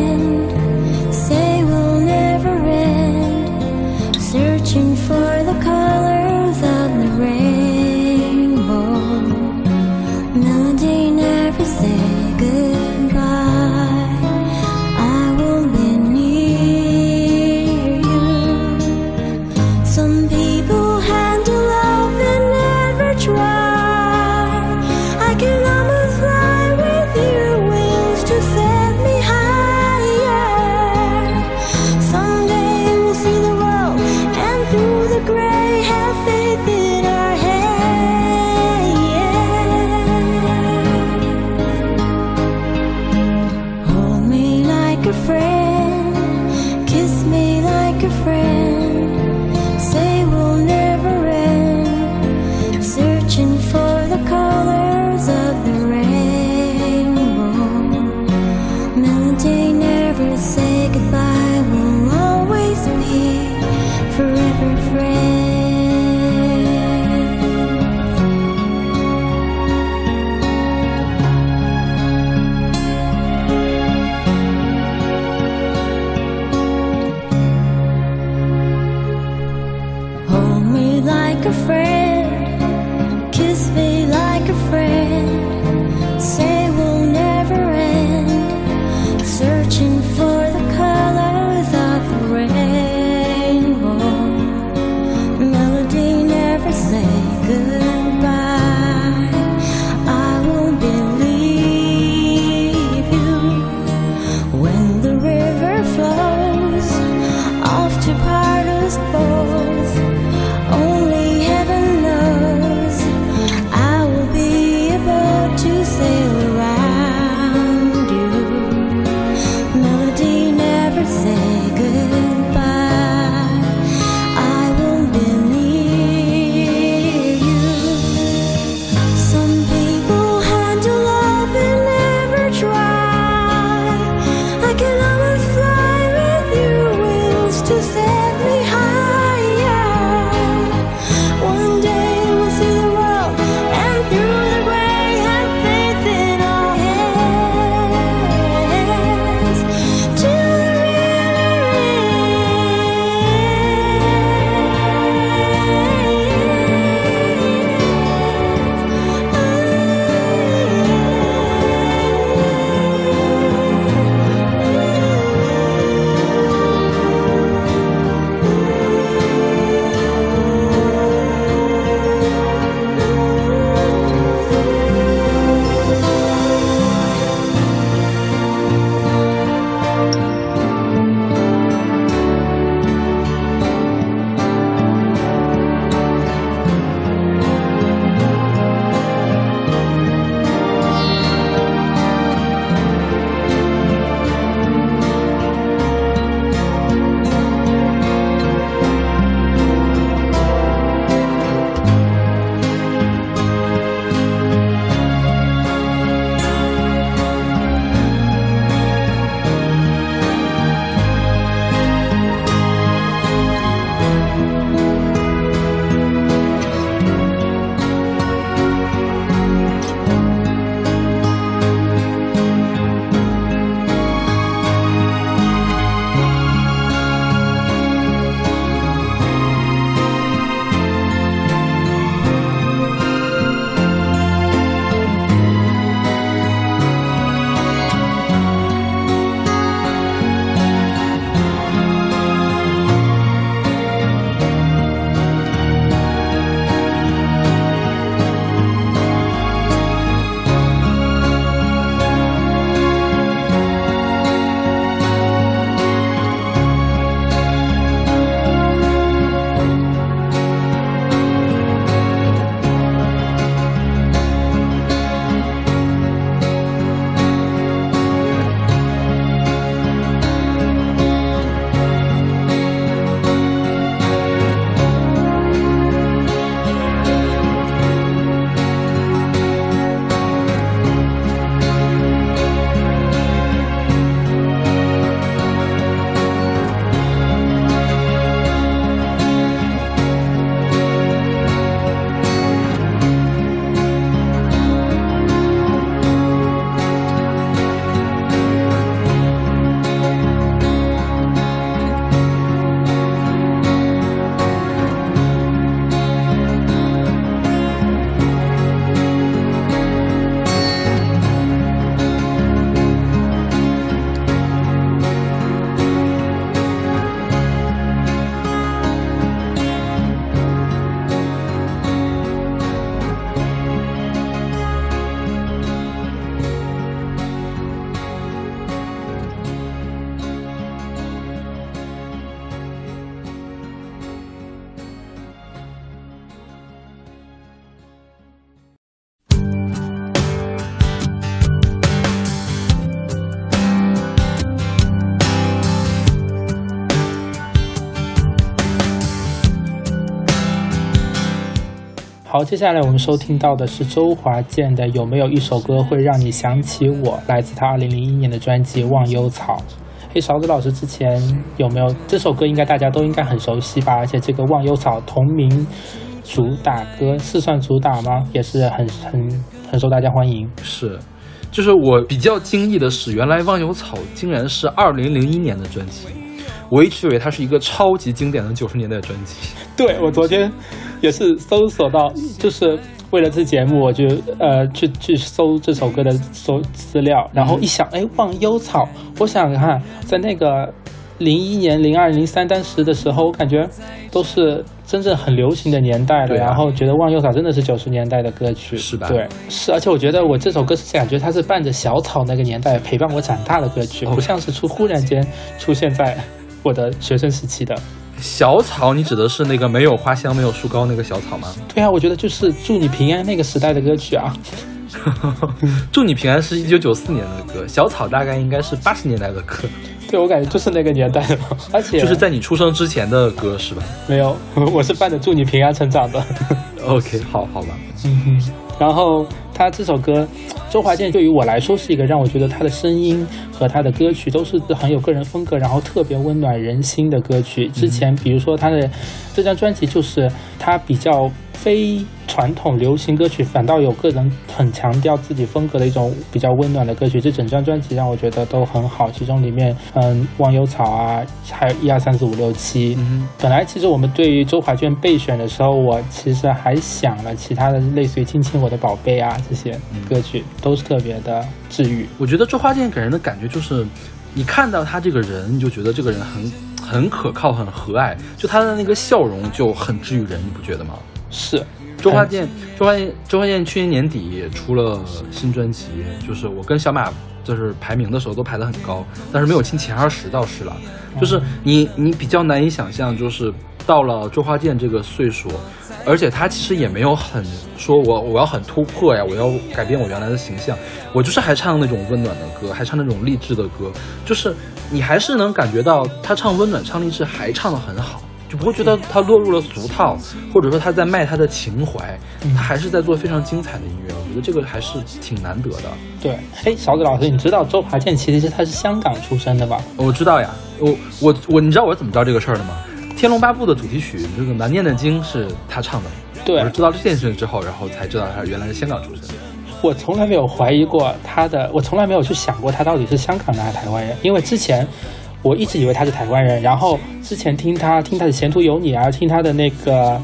好，接下来我们收听到的是周华健的《有没有一首歌会让你想起我》，来自他2001年的专辑《忘忧草》。诶，勺子老师之前有没有这首歌？应该大家都应该很熟悉吧？而且这个《忘忧草》同名主打歌是算主打吗？也是很很很受大家欢迎。是，就是我比较惊异的是，原来《忘忧草》竟然是二零零一年的专辑，我一直以为它是一个超级经典的九十年代专辑。对我昨天 (laughs) 也是搜索到，就是为了这节目，我就呃去去搜这首歌的搜资料，然后一想，哎，忘忧草，我想想看，在那个零一年、零二、零三当时的时候，我感觉都是真正很流行的年代了，啊。然后觉得忘忧草真的是九十年代的歌曲，是吧？对，是，而且我觉得我这首歌是感觉它是伴着小草那个年代陪伴我长大的歌曲，不像是出忽然间出现在我的学生时期的。小草，你指的是那个没有花香、没有树高那个小草吗？对啊，我觉得就是祝你平安那个时代的歌曲啊。(laughs) 祝你平安是一九九四年的歌，小草大概应该是八十年代的歌，对，我感觉就是那个年代的嘛，而且就是在你出生之前的歌是吧没有，(laughs) 我是伴着祝你平安成长的。(laughs) OK，好好吧。嗯哼，然后他这首歌，周华健对于我来说是一个让我觉得他的声音和他的歌曲都是很有个人风格，然后特别温暖人心的歌曲。之前比如说他的这张专辑，就是他比较非传统流行歌曲，反倒有个人很强调自己风格的一种比较温暖的歌曲。这整张专辑让我觉得都很好，其中里面嗯，忘忧草啊，还有一二三四五六七，嗯本来其实我们对于周华健备选的时候，我其实还想了其他的，类似于《亲亲我的宝贝》啊这些歌曲，都是特别的治愈。我觉得周华健给人的感觉就是，你看到他这个人，你就觉得这个人很很可靠、很和蔼，就他的那个笑容就很治愈人，你不觉得吗？是，周华健，周华健，周华健去年年底出了新专辑，就是我跟小马就是排名的时候都排得很高，但是没有进前二十倒是了。就是你你比较难以想象，就是到了周华健这个岁数，而且他其实也没有很说我我要很突破呀，我要改变我原来的形象，我就是还唱那种温暖的歌，还唱那种励志的歌，就是你还是能感觉到他唱温暖、唱励志还唱得很好。就不会觉得他落入了俗套，或者说他在卖他的情怀，他还是在做非常精彩的音乐。我觉得这个还是挺难得的。对。哎，勺子老师，你知道周华健其实他是香港出生的吧？我知道呀，我我我，你知道我是怎么知道这个事儿的吗？《天龙八部》的主题曲这个《难念的经》是他唱的。对我是知道这件事之后，然后才知道他原来是香港出生的。我从来没有怀疑过他的，我从来没有去想过他到底是香港的还是台湾人，因为之前我一直以为他是台湾人，然后之前听他听他的《前途有你》啊，听他的那个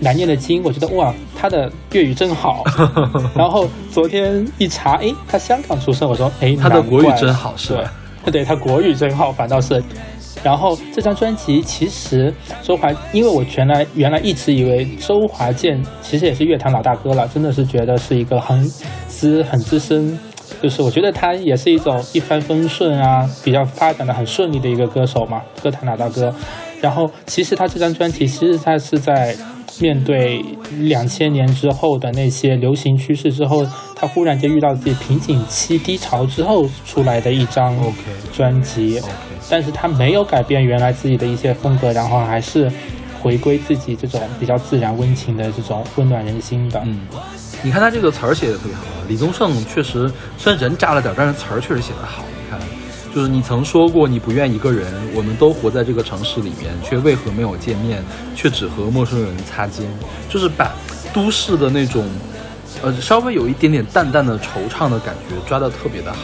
难念的经，我觉得哇，他的粤语真好。(laughs) 然后昨天一查，诶，他香港出生，我说，诶，他的国语真好是吧对，对他国语真好，反倒是。然后这张专辑其实周华，因为我原来原来一直以为周华健其实也是乐坛老大哥了，真的是觉得是一个很资很资深，就是我觉得他也是一种一帆风顺啊，比较发展的很顺利的一个歌手嘛，歌坛老大哥。然后其实他这张专辑，其实他是在面对两千年之后的那些流行趋势之后，他忽然间遇到自己瓶颈期低潮之后出来的一张专辑。但是他没有改变原来自己的一些风格，然后还是回归自己这种比较自然温情的这种温暖人心的。嗯，你看他这个词儿写的特别好。李宗盛确实虽然人渣了点，但是词儿确实写得好。你看，就是你曾说过你不愿一个人，我们都活在这个城市里面，却为何没有见面，却只和陌生人擦肩，就是把都市的那种，呃，稍微有一点点淡淡的惆怅的感觉抓得特别的好。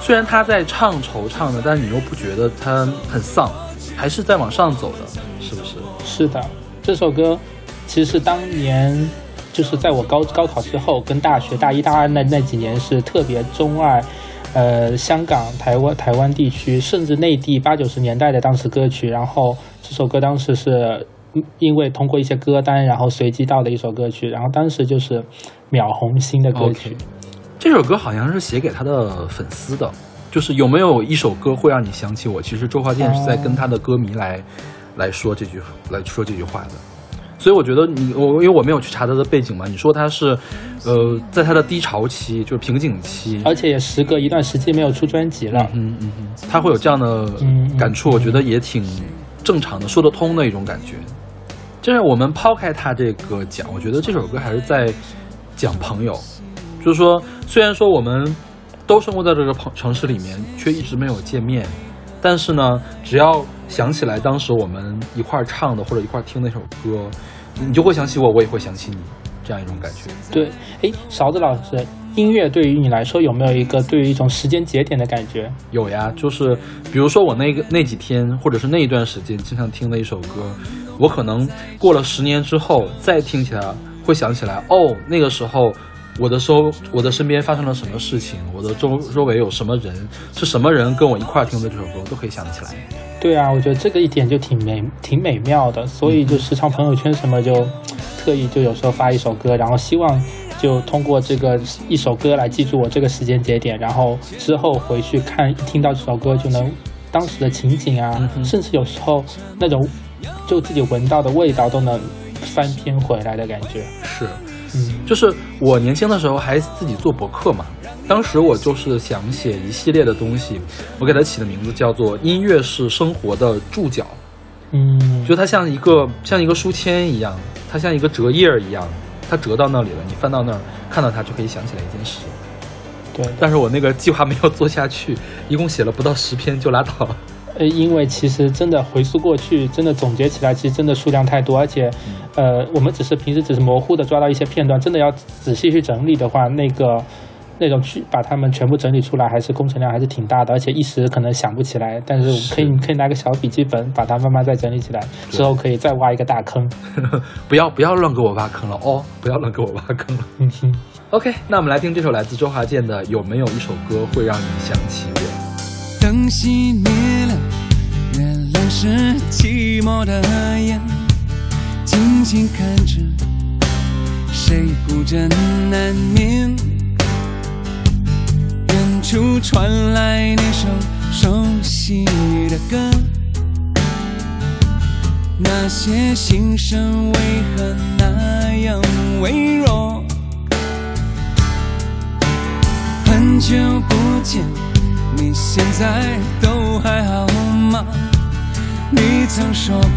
虽然他在唱惆怅的，但是你又不觉得他很丧，还是在往上走的，是不是？是的，这首歌其实是当年就是在我高高考之后，跟大学大一大二那那几年是特别钟爱。呃，香港、台湾、台湾地区，甚至内地八九十年代的当时歌曲，然后这首歌当时是因为通过一些歌单，然后随机到的一首歌曲，然后当时就是秒红心的歌曲。这首歌好像是写给他的粉丝的，就是有没有一首歌会让你想起我？其实周华健是在跟他的歌迷来、来说这句来说这句话的。所以我觉得你我因为我没有去查他的背景嘛，你说他是，呃，在他的低潮期就是瓶颈期，而且也时隔一段时间没有出专辑了。嗯嗯嗯，他会有这样的感触，我觉得也挺正常的，说得通的一种感觉。就是我们抛开他这个讲，我觉得这首歌还是在讲朋友，就是说，虽然说我们都生活在这个城城市里面，却一直没有见面，但是呢，只要想起来当时我们一块儿唱的或者一块儿听那首歌，你就会想起我，我也会想起你，这样一种感觉。对，哎，勺子老师，音乐对于你来说有没有一个对于一种时间节点的感觉？有呀，就是比如说我那个那几天，或者是那一段时间经常听的一首歌，我可能过了十年之后再听起来，会想起来，哦，那个时候我的周我的身边发生了什么事情，我的周周围有什么人，是什么人跟我一块儿听的这首歌，都可以想起来。对啊，我觉得这个一点就挺美挺美妙的，所以就时常朋友圈什么就特意就有时候发一首歌，然后希望就通过这个一首歌来记住我这个时间节点，然后之后回去看一听到这首歌就能当时的情景啊，嗯甚至有时候那种就自己闻到的味道都能翻篇回来的感觉。是，嗯，就是我年轻的时候还自己做博客嘛，当时我就是想写一系列的东西，我给它起的名字叫做“音乐是生活的注脚”。嗯，就它像一个像一个书签一样，它像一个折页一样，它折到那里了，你翻到那儿看到它就可以想起来一件事。对，但是我那个计划没有做下去，一共写了不到十篇就拉倒了。呃，因为其实真的回溯过去，真的总结起来，其实真的数量太多，而且，呃，我们只是平时只是模糊的抓到一些片段，真的要仔细去整理的话，那个那种去把它们全部整理出来，还是工程量还是挺大的，而且一时可能想不起来。但是我们可以是可以拿个小笔记本，把它慢慢再整理起来，之后可以再挖一个大坑。(laughs) 不要不要乱给我挖坑了哦，不要乱给我挖坑了。嗯哼，OK，那我们来听这首来自周华健的《有没有一首歌会让你想起我》。灯熄灭了，月亮是寂寞的眼，静静看着谁孤枕难眠。处传来那首熟悉的歌，那些心声为何那样微弱？很久不见。你现在都还好吗？你曾说过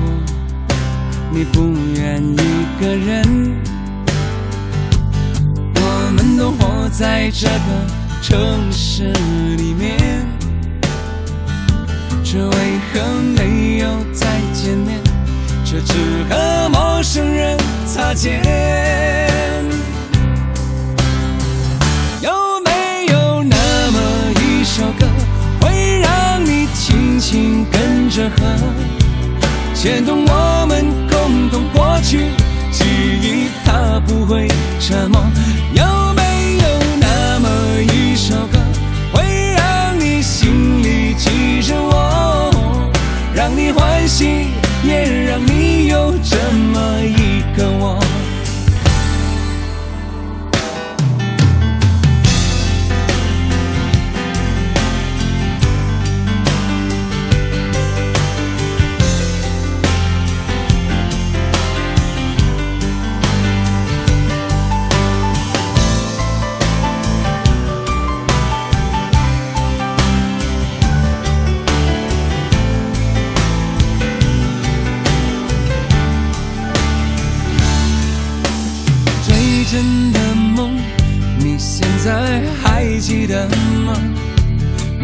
你不愿一个人，我们都活在这个城市里面，这为何没有再见面？却只和陌生人擦肩。有没有那么一首歌，会让你轻轻跟着和，牵动我们共同过去记忆，它不会沉默。有没有让你欢喜，也让你有这么一个我？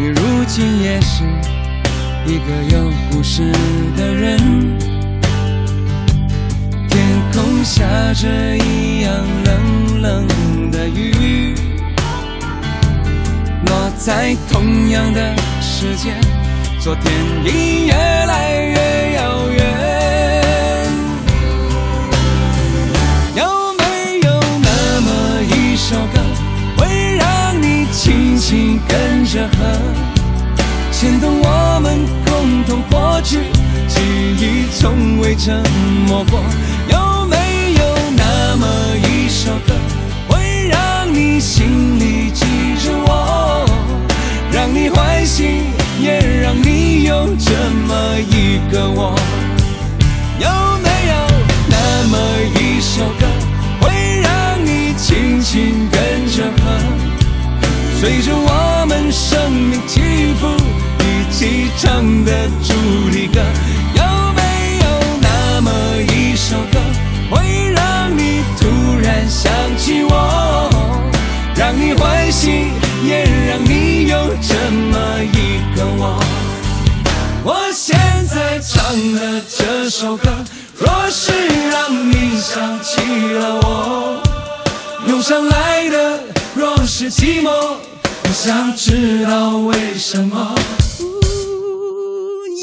你如今也是一个有故事的人。天空下着一样冷冷的雨，落在同样的时间，昨天已越来越遥远。轻轻跟着和，牵动我们共同过去，记忆从未沉默过。有没有那么一首歌，会让你心里记着我，让你欢喜，也让你有这么一个我？有没有那么一首歌，会让你轻轻跟着和，随着我们生命起伏一起唱的主题歌，有没有那么一首歌会让你突然想起我，让你欢喜，也让你有这么一个我，我现在唱的这首歌，若是让你想起了我，涌上来。的寂寞，我想知道为什么。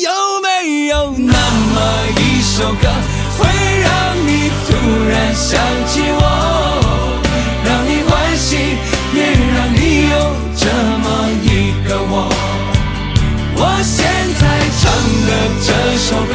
有没有那么一首歌，会让你突然想起我，让你欢喜，也让你有这么一个我？我现在唱的这首歌，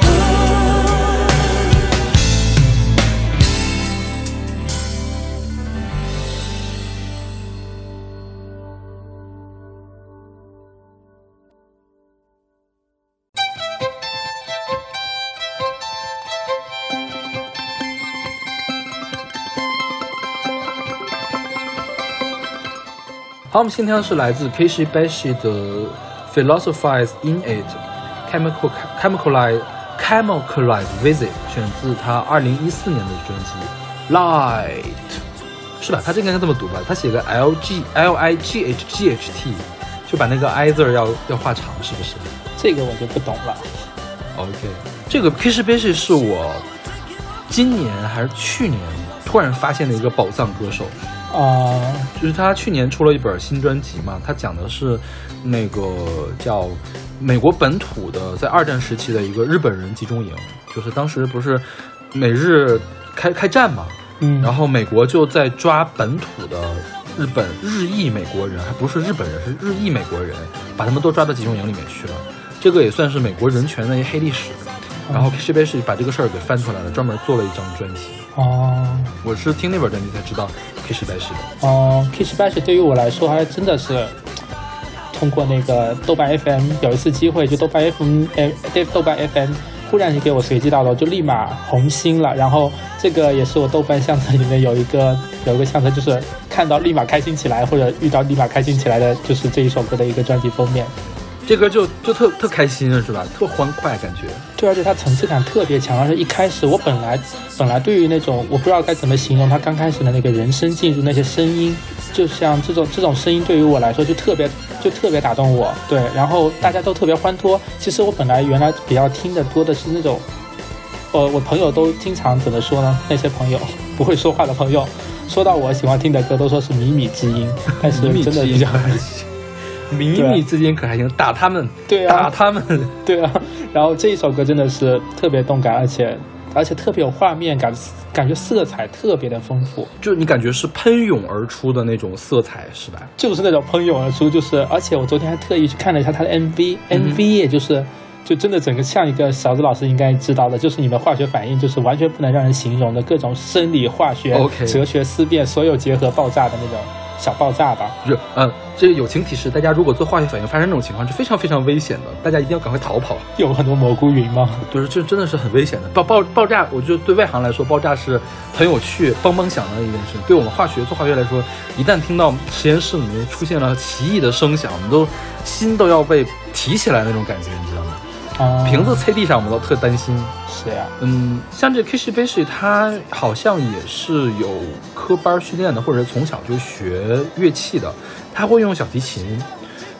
好，我们今天是来自 Kishi Bashi 的 Philosophize in It Chemical Chemicalize Chemicalize Visit，选自他二零一四年的专辑 Light，是吧？他这个应该这么读吧？他写个 L G L I G H G H T，就把那个 I 字儿要要画长，是不是这个我就不懂了。？OK，这个 Kishi Bashi 是我今年还是去年突然发现的一个宝藏歌手。啊、就是他去年出了一本新专辑嘛，他讲的是那个叫美国本土的，在二战时期的一个日本人集中营，就是当时不是美日开开战嘛，嗯，然后美国就在抓本土的日本日裔美国人，还不是日本人，是日裔美国人，把他们都抓到集中营里面去了。这个也算是美国人权的一黑历史。然后 b a s h 把这个事儿给翻出来了，专门做了一张专辑。哦我是听那本专辑才知道 Kishi b a s h 的。哦，Kiss Bash 对于我来说还真的是 (tsk) 通过那个豆瓣 FM 有一次机会，就豆瓣 FM 哎，对豆瓣 FM 忽然就给我随机到了，就立马红心了。然后这个也是我豆瓣相册里面有一个有一个相册，就是看到立马开心起来，或者遇到立马开心起来的，就是这一首歌的一个专辑封面。这歌就就特特开心是吧？特欢快感觉。对，而且它层次感特别强。而且一开始我本来本来对于那种我不知道该怎么形容它刚开始的那个人声进入那些声音，就像这种这种声音对于我来说就特别就特别打动我。对，然后大家都特别欢脱。其实我本来原来比较听的多的是那种，呃，我朋友都经常怎么说呢？那些朋友 (laughs) 不会说话的朋友，说到我喜欢听的歌，都说是靡靡之音，但是真的比较 (laughs) 可还行，靡靡之间可还行，打他们，对啊打他们。(laughs) 对啊，然后这一首歌真的是特别动感，而且而且特别有画面感，感觉色彩特别的丰富，就你感觉是喷涌而出的那种色彩，是吧？就是那种喷涌而出，就是而且我昨天还特意去看了一下他的 MV，MV、嗯 MV 也就是。就真的整个像一个勺子老师应该知道的，就是你们化学反应，就是完全不能让人形容的各种生理、化学、哲学思辨，所有结合爆炸的那种小爆炸吧。是嗯，这个友情提示，大家如果做化学反应发生这种情况是非常非常危险的，大家一定要赶快逃跑。有很多蘑菇云吗？就是这真的是很危险的，爆爆爆炸，我觉得对外行来说，爆炸是很有趣、梆梆响的一件事。对我们化学做化学来说，一旦听到实验室里面出现了奇异的声响，我们都心都要被提起来那种感觉，你知道吗？啊，瓶子啐地上，我们都特担心。是呀，嗯，像这 Kishi Bashi，他好像也是有科班训练的，或者是从小就学乐器的，他会用小提琴，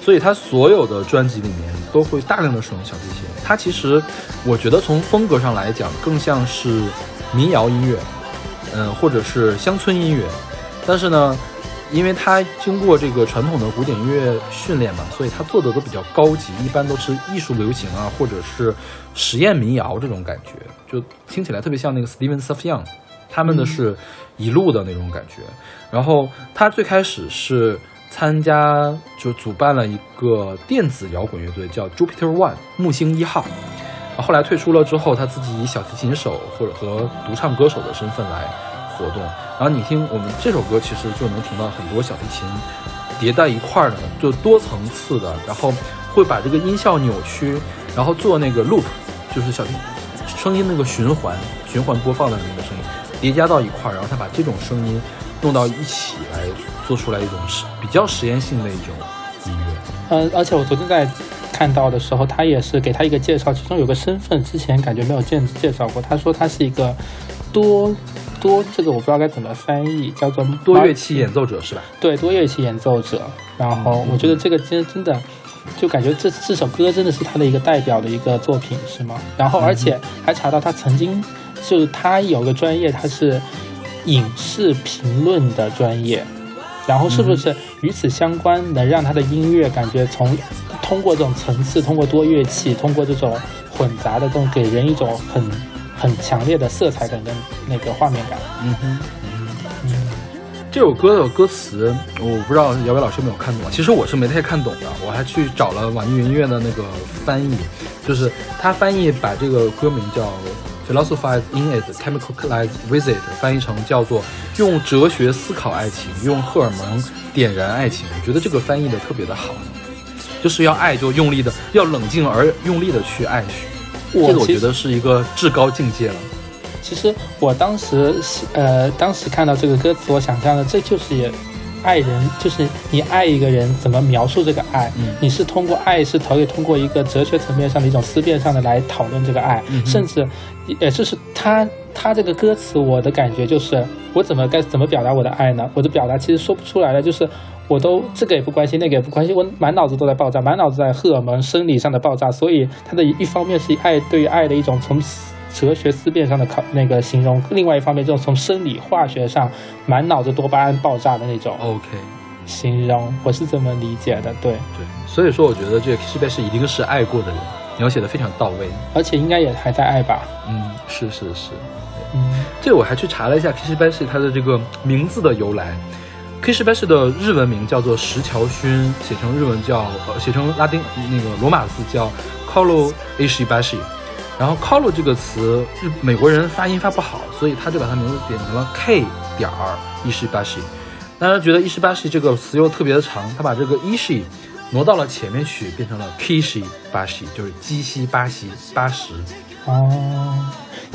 所以他所有的专辑里面都会大量的使用小提琴。他其实，我觉得从风格上来讲，更像是民谣音乐，嗯，或者是乡村音乐，但是呢。因为他经过这个传统的古典音乐训练嘛，所以他做的都比较高级，一般都是艺术流行啊，或者是实验民谣这种感觉，就听起来特别像那个 Steven Safyan，他们的是一路的那种感觉。然后他最开始是参加就主办了一个电子摇滚乐队，叫 Jupiter One 木星一号。后来退出了之后，他自己以小提琴手或者和独唱歌手的身份来活动。然后你听我们这首歌，其实就能听到很多小提琴叠在一块儿的，就多层次的，然后会把这个音效扭曲，然后做那个 loop，就是小提声音那个循环循环播放的那个声音叠加到一块儿，然后他把这种声音弄到一起来，做出来一种实比较实验性的一种音乐。呃，而且我昨天在看到的时候，他也是给他一个介绍，其中有个身份之前感觉没有见介绍过。他说他是一个多多，这个我不知道该怎么翻译，叫做多乐器演奏者是吧？对，多乐器演奏者。然后我觉得这个真真的，就感觉这这首歌真的是他的一个代表的一个作品，是吗？然后而且还查到他曾经就是他有个专业，他是影视评论的专业。然后是不是与此相关，能让他的音乐感觉从通过这种层次，通过多乐器，通过这种混杂的这种，给人一种很很强烈的色彩感跟那个画面感。嗯哼，嗯，这首歌的歌词，我不知道姚伟老师有没有看懂啊？其实我是没太看懂的，我还去找了网易云音乐的那个翻译，就是他翻译把这个歌名叫。Philosophize in it, chemicalize with it，翻译成叫做用哲学思考爱情，用荷尔蒙点燃爱情。我觉得这个翻译的特别的好，就是要爱就用力的，要冷静而用力的去爱去。这个我觉得是一个至高境界了。其实我当时呃，当时看到这个歌词，我想象的这就是也。爱人就是你爱一个人，怎么描述这个爱？嗯你是通过爱，是可以通过一个哲学层面上的一种思辨上的来讨论这个爱，嗯甚至，也就是他他这个歌词，我的感觉就是我怎么该怎么表达我的爱呢？我的表达其实说不出来了，就是我都这个也不关心，那个也不关心，我满脑子都在爆炸，满脑子在荷尔蒙生理上的爆炸，所以它的一方面是爱对于爱的一种从哲学思辨上的考那个形容，另外一方面就是从生理化学上满脑子多巴胺爆炸的那种 OK，形容，我是这么理解的，对，对，所以说我觉得这个 Kiss 一定是爱过的人，描写的非常到位。而且应该也还在爱吧，嗯，是是是。嗯，这我还去查了一下 Kiss s 它的这个名字的由来。Kishi Bashi 的日文名叫做石桥勋，写成日文叫呃，写成拉丁那个罗马字叫 Kolo Ishibashi。然后 Kolo 这个词，日美国人发音发不好，所以他就把它名字点成了 K 点儿 Ishibashi。大家觉得 Ishibashi 这个词又特别的长，他把这个 Ishi 挪到了前面去，变成了 Kishi Bashi，，就是基西巴西八十。哦，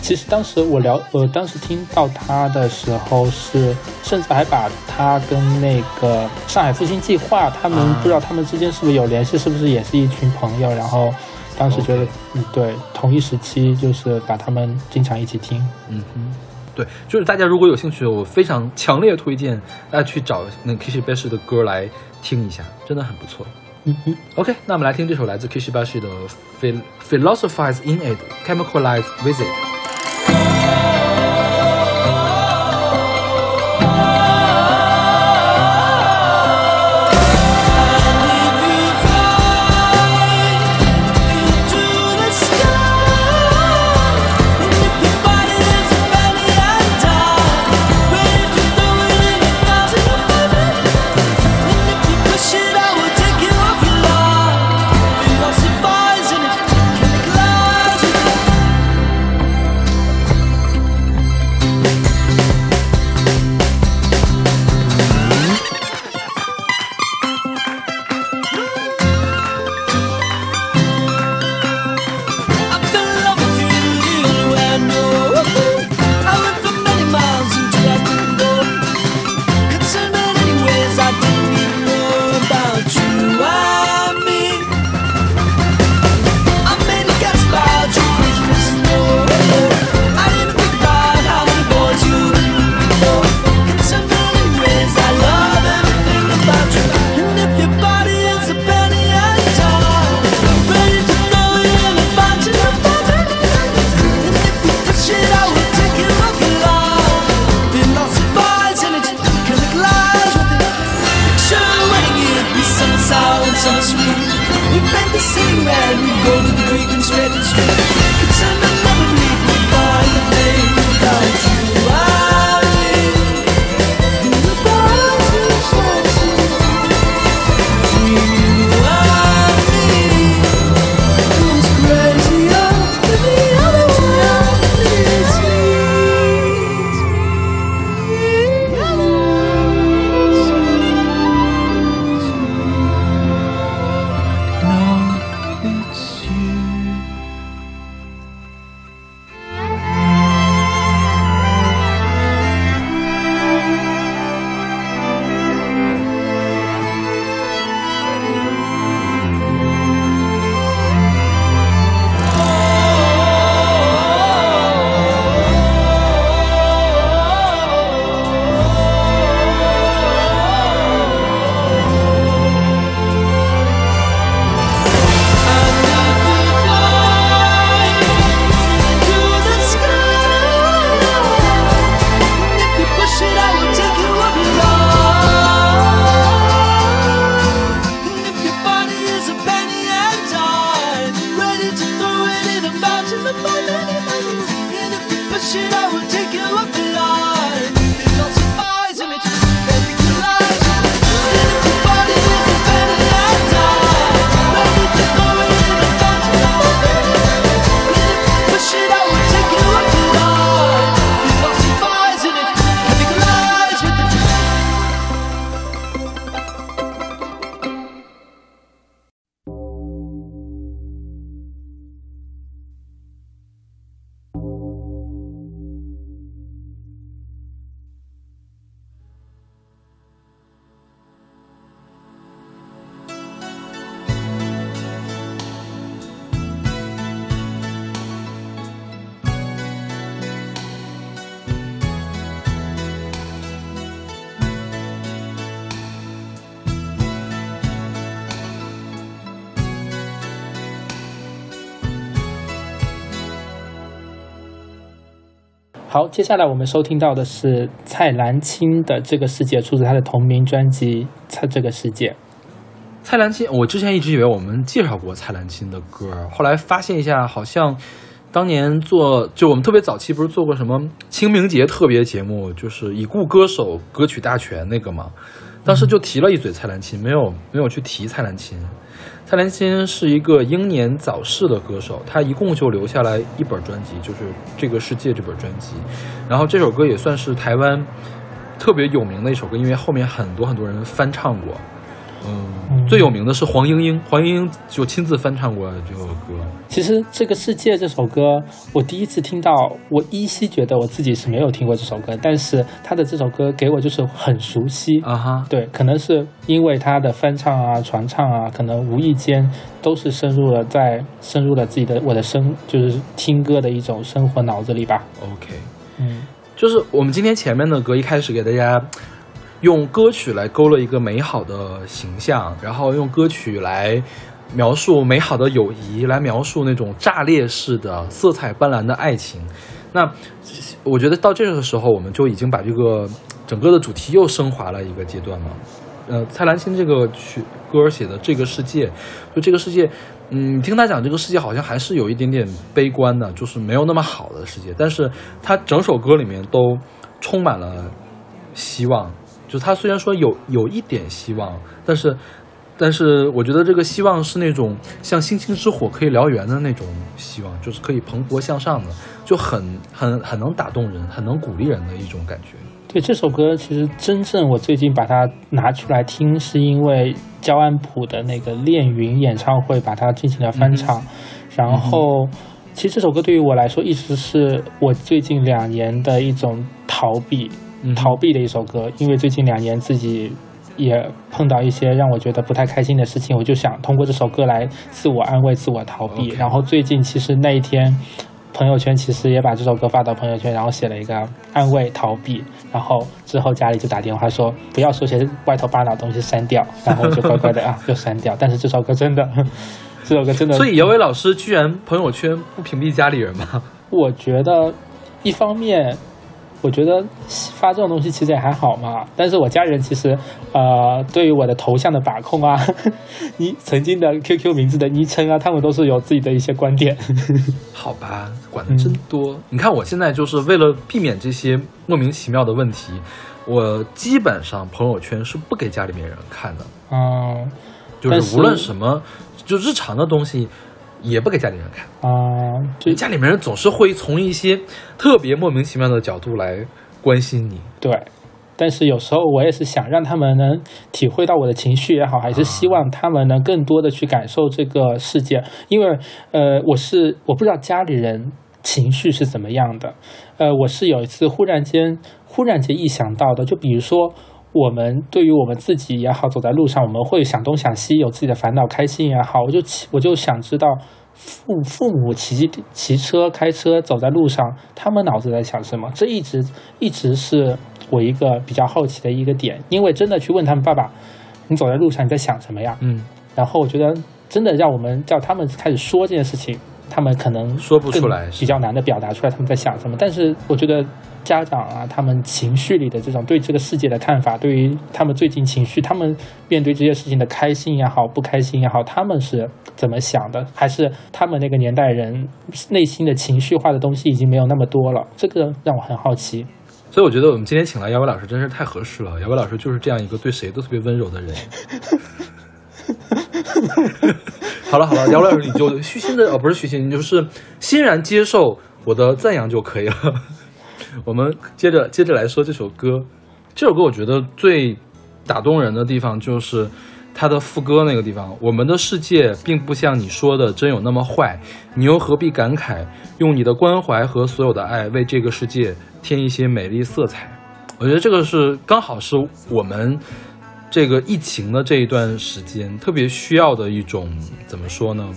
其实当时我聊，我当时听到他的时候是，甚至还把他跟那个上海复兴计划，他们啊不知道他们之间是不是有联系，是不是也是一群朋友？然后当时觉得嗯，对，同一时期就是把他们经常一起听。嗯哼，对，就是大家如果有兴趣，我非常强烈推荐大家去找那 Kishi Bashi 的歌来听一下，真的很不错。嗯哼， OK，那我们来听这首来自 Kishi Bashi 的 Phil Philosophize in It, Chemicalize with It。 接下来我们收听到的是蔡澜清的《这个世界》，出自他的同名专辑《蔡这个世界》。蔡澜清，我之前一直以为我们介绍过蔡澜清的歌，后来发现一下，好像当年做就我们特别早期不是做过什么清明节特别节目，就是已故歌手歌曲大全那个嘛，当时就提了一嘴蔡澜清，没有没有去提蔡澜清。蔡连心是一个英年早逝的歌手，他一共就留下来一本专辑，就是《这个世界》这本专辑。然后这首歌也算是台湾特别有名的一首歌，因为后面很多很多人翻唱过。嗯，最有名的是黄莺莺，黄莺莺就亲自翻唱过这首歌。其实《这个世界》这首歌，我第一次听到，我依稀觉得我自己是没有听过这首歌，但是他的这首歌给我就是很熟悉。啊哈，对，可能是因为他的翻唱啊、传唱啊，可能无意间都是深入了在深入了自己的我的生，就是听歌的一种生活脑子里吧。OK，嗯，就是我们今天前面的歌一开始给大家用歌曲来勾勒一个美好的形象，然后用歌曲来描述美好的友谊，来描述那种炸裂式的、色彩斑斓的爱情。那我觉得到这个时候，我们就已经把这个整个的主题又升华了一个阶段了。呃，蔡澜新这个曲歌写的《这个世界》，就这个世界，嗯，听他讲这个世界好像还是有一点点悲观的，就是没有那么好的世界。但是他整首歌里面都充满了希望，就他虽然说有有一点希望，但是但是我觉得这个希望是那种像星星之火可以燎原的那种希望，就是可以蓬勃向上的，就很很很能打动人，很能鼓励人的一种感觉。对这首歌，其实真正我最近把它拿出来听，是因为焦安普的那个《恋云》演唱会把它进行了翻唱。然后，其实这首歌对于我来说，一直是我最近两年的一种逃避，嗯逃避的一首歌。因为最近两年自己也碰到一些让我觉得不太开心的事情，我就想通过这首歌来自我安慰、自我逃避。然后最近其实那一天。朋友圈其实也把这首歌发到朋友圈，然后写了一个安慰逃避，然后之后家里就打电话说不要说些歪头巴脑的东西删掉，然后我就乖乖的啊 (laughs) 就删掉。但是这首歌真的，这首歌真的，所以姚伟老师居然朋友圈不屏蔽家里人吗？我觉得一方面，我觉得发这种东西其实也还好嘛。但是我家人其实，呃，对于我的头像的把控啊，(laughs) 你曾经的 QQ 名字的昵称啊，他们都是有自己的一些观点。(laughs) 好吧，管的真多。你看我现在就是为了避免这些莫名其妙的问题，我基本上朋友圈是不给家里面人看的，嗯就是无论什么，就日常的东西。也不给家里人看，啊、就家里面人总是会从一些特别莫名其妙的角度来关心你。对，但是有时候我也是想让他们能体会到我的情绪也好，还是希望他们能更多的去感受这个世界，因为呃，我是我不知道家里人情绪是怎么样的，呃，我是有一次忽然间忽然间意想到的，就比如说。我们对于我们自己也好，走在路上，我们会想东想西，有自己的烦恼、开心也好，我就起我就想知道父父母骑骑车、开车走在路上，他们脑子在想什么？这一直一直是我一个比较好奇的一个点，因为真的去问他们爸爸，你走在路上你在想什么呀？嗯，然后我觉得真的让我们叫他们开始说这件事情，他们可能说不出来比较难的表达出来他们在想什么。但是我觉得家长啊，他们情绪里的这种对这个世界的看法，对于他们最近情绪，他们面对这些事情的开心也好，不开心也好，他们是怎么想的？还是他们那个年代人内心的情绪化的东西已经没有那么多了？这个让我很好奇。所以我觉得我们今天请来姚伟老师真是太合适了。姚伟老师就是这样一个对谁都特别温柔的人。(laughs) 好了好了，姚伟老师你就虚心的哦，不是虚心，你就是欣然接受我的赞扬就可以了。(laughs) 我们接着接着来说这首歌，这首歌我觉得最打动人的地方就是它的副歌那个地方。我们的世界并不像你说的真有那么坏，你又何必感慨？用你的关怀和所有的爱为这个世界添一些美丽色彩。我觉得这个是刚好是我们这个疫情的这一段时间特别需要的一种怎么说呢？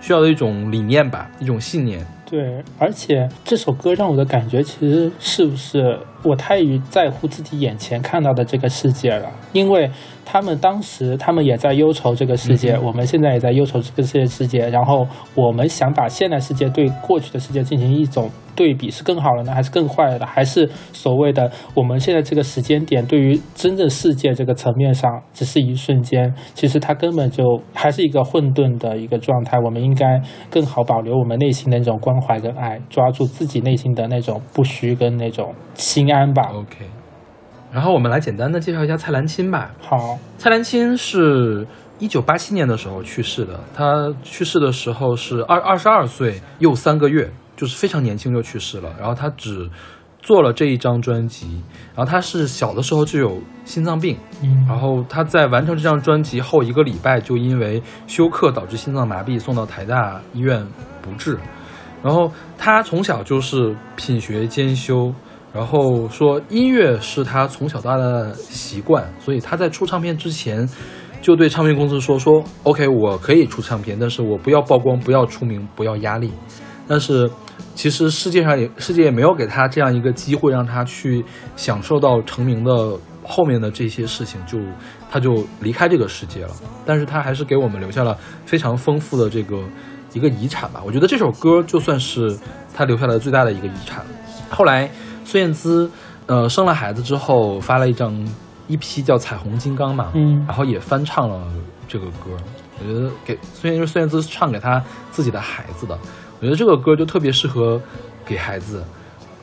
需要的一种理念吧，一种信念。对，而且这首歌让我的感觉其实是不是我太于在乎自己眼前看到的这个世界了，因为他们当时他们也在忧愁这个世界，嗯我们现在也在忧愁这个世界世界，然后我们想把现代世界对过去的世界进行一种对比，是更好了呢，还是更坏了？还是所谓的我们现在这个时间点对于真正世界这个层面上，只是一瞬间，其实它根本就还是一个混沌的一个状态。我们应该更好保留我们内心的那种关怀跟爱，抓住自己内心的那种不虚跟那种心安吧。OK，然后我们来简单的介绍一下蔡澜钦吧。好，蔡澜钦是一九八七年的时候去世的，他去世的时候是二二十二岁又三个月，就是非常年轻就去世了。然后他只做了这一张专辑，然后他是小的时候就有心脏病，嗯，然后他在完成这张专辑后一个礼拜就因为休克导致心脏麻痹送到台大医院不治。然后他从小就是品学兼修，然后说音乐是他从小到大的习惯，所以他在出唱片之前就对唱片公司说说 OK，我可以出唱片，但是我不要曝光，不要出名，不要压力。但是其实世界上也世界也没有给他这样一个机会，让他去享受到成名的后面的这些事情，就他就离开这个世界了。但是他还是给我们留下了非常丰富的这个一个遗产吧。我觉得这首歌就算是他留下来最大的一个遗产。后来孙燕姿呃生了孩子之后，发了一张 EP 叫《彩虹金刚》嘛，嗯然后也翻唱了这个歌。我觉得给孙燕姿孙燕姿唱给她自己的孩子的，我觉得这个歌就特别适合给孩子，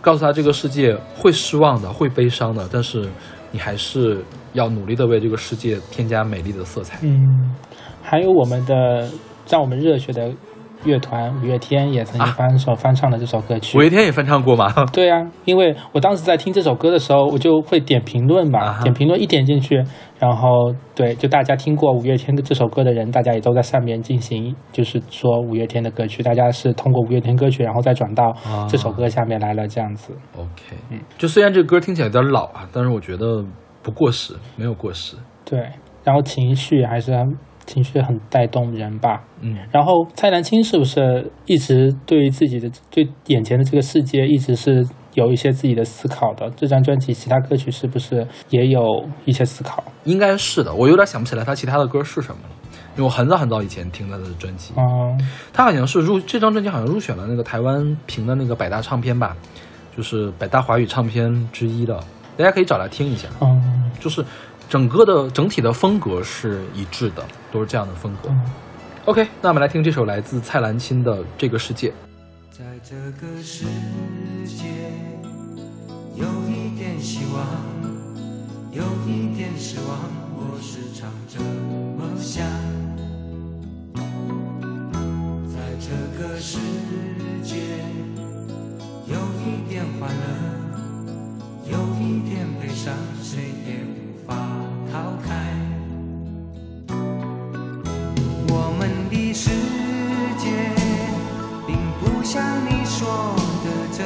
告诉他这个世界会失望的，会悲伤的，但是你还是要努力的为这个世界添加美丽的色彩。嗯，还有我们的让我们热血的乐团五月天也曾经翻手、翻唱了这首歌曲。五月天也翻唱过吗？对啊，因为我当时在听这首歌的时候，我就会点评论嘛，点评论一点进去，然后对，就大家听过五月天的这首歌的人，大家也都在上面进行，就是说五月天的歌曲，大家是通过五月天歌曲，然后再转到啊这首歌下面来了，这样子。OK，嗯就虽然这歌听起来有点老啊，但是我觉得不过时，没有过时。对，然后情绪还是情绪很带动人吧。嗯，然后蔡澜清是不是一直对于自己的对眼前的这个世界一直是有一些自己的思考的？这张专辑其他歌曲是不是也有一些思考？应该是的，我有点想不起来他其他的歌是什么了，因为我很早很早以前听他的专辑。嗯他好像是入这张专辑好像入选了那个台湾评的那个百大唱片吧，就是百大华语唱片之一的，大家可以找来听一下。嗯就是整个的整体的风格是一致的，都是这样的风格。嗯 OK，那我们来听这首来自蔡澜钦的《这个世界》。在这个世界，有一点希望，有一点失望，我时常这么想。在这个世界，有一点欢乐，有一点悲伤，谁也无法逃开。我们的世界并不像你说的真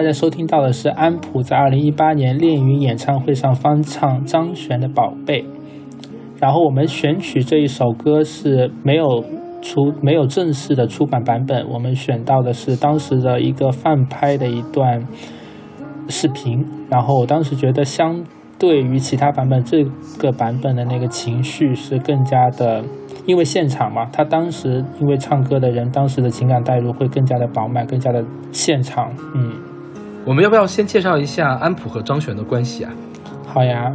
大家收听到的是安普在二零一八年恋云演唱会上翻唱张悬的《宝贝》，然后我们选取这一首歌是没有出没有正式的出版版本，我们选到的是当时的一个翻拍的一段视频，然后我当时觉得相对于其他版本，这个版本的那个情绪是更加的。因为现场嘛，他当时因为唱歌的人，当时的情感代入会更加的饱满，更加的现场。嗯，我们要不要先介绍一下安普和张悬的关系啊？好呀。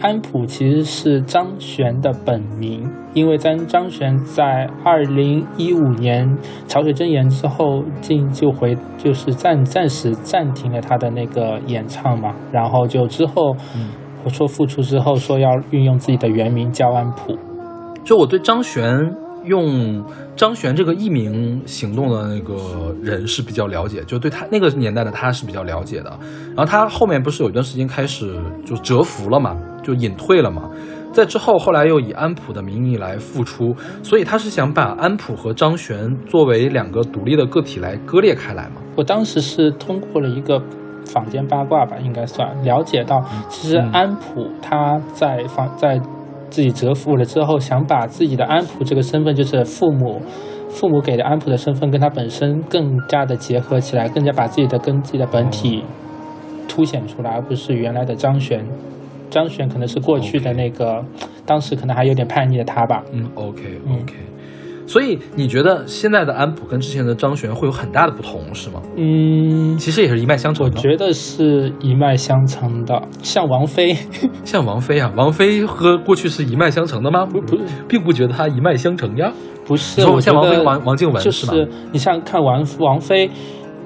安普其实是张悬的本名，因为张张悬在二零一五年潮水真言之后，进就回就是暂暂时暂停了他的那个演唱嘛，然后就之后说复出之后说要运用自己的原名叫安普。就我对张悬用张悬这个艺名行动的那个人是比较了解，就对他那个年代的他是比较了解的。然后他后面不是有一段时间开始就蛰伏了嘛，就隐退了嘛。在之后，后来又以安普的名义来复出，所以他是想把安普和张悬作为两个独立的个体来割裂开来嘛。我当时是通过了一个坊间八卦吧，应该算了解到，其实安普他在坊在。自己折服了之后，想把自己的安普这个身份，就是父母，父母给的安普的身份，跟他本身更加的结合起来，更加把自己的跟自己的本体凸显出来，而不是原来的张璇。张璇可能是过去的那个，当时可能还有点叛逆的他吧。嗯，OK OK。所以你觉得现在的安普跟之前的张悬会有很大的不同，是吗？嗯，其实也是一脉相承的。我觉得是一脉相承的，像王菲，(laughs) 像王菲啊，王菲和过去是一脉相承的吗？不不，并不觉得她一脉相承呀。不是，我像王菲、王王静雯是吗？你像看王王菲。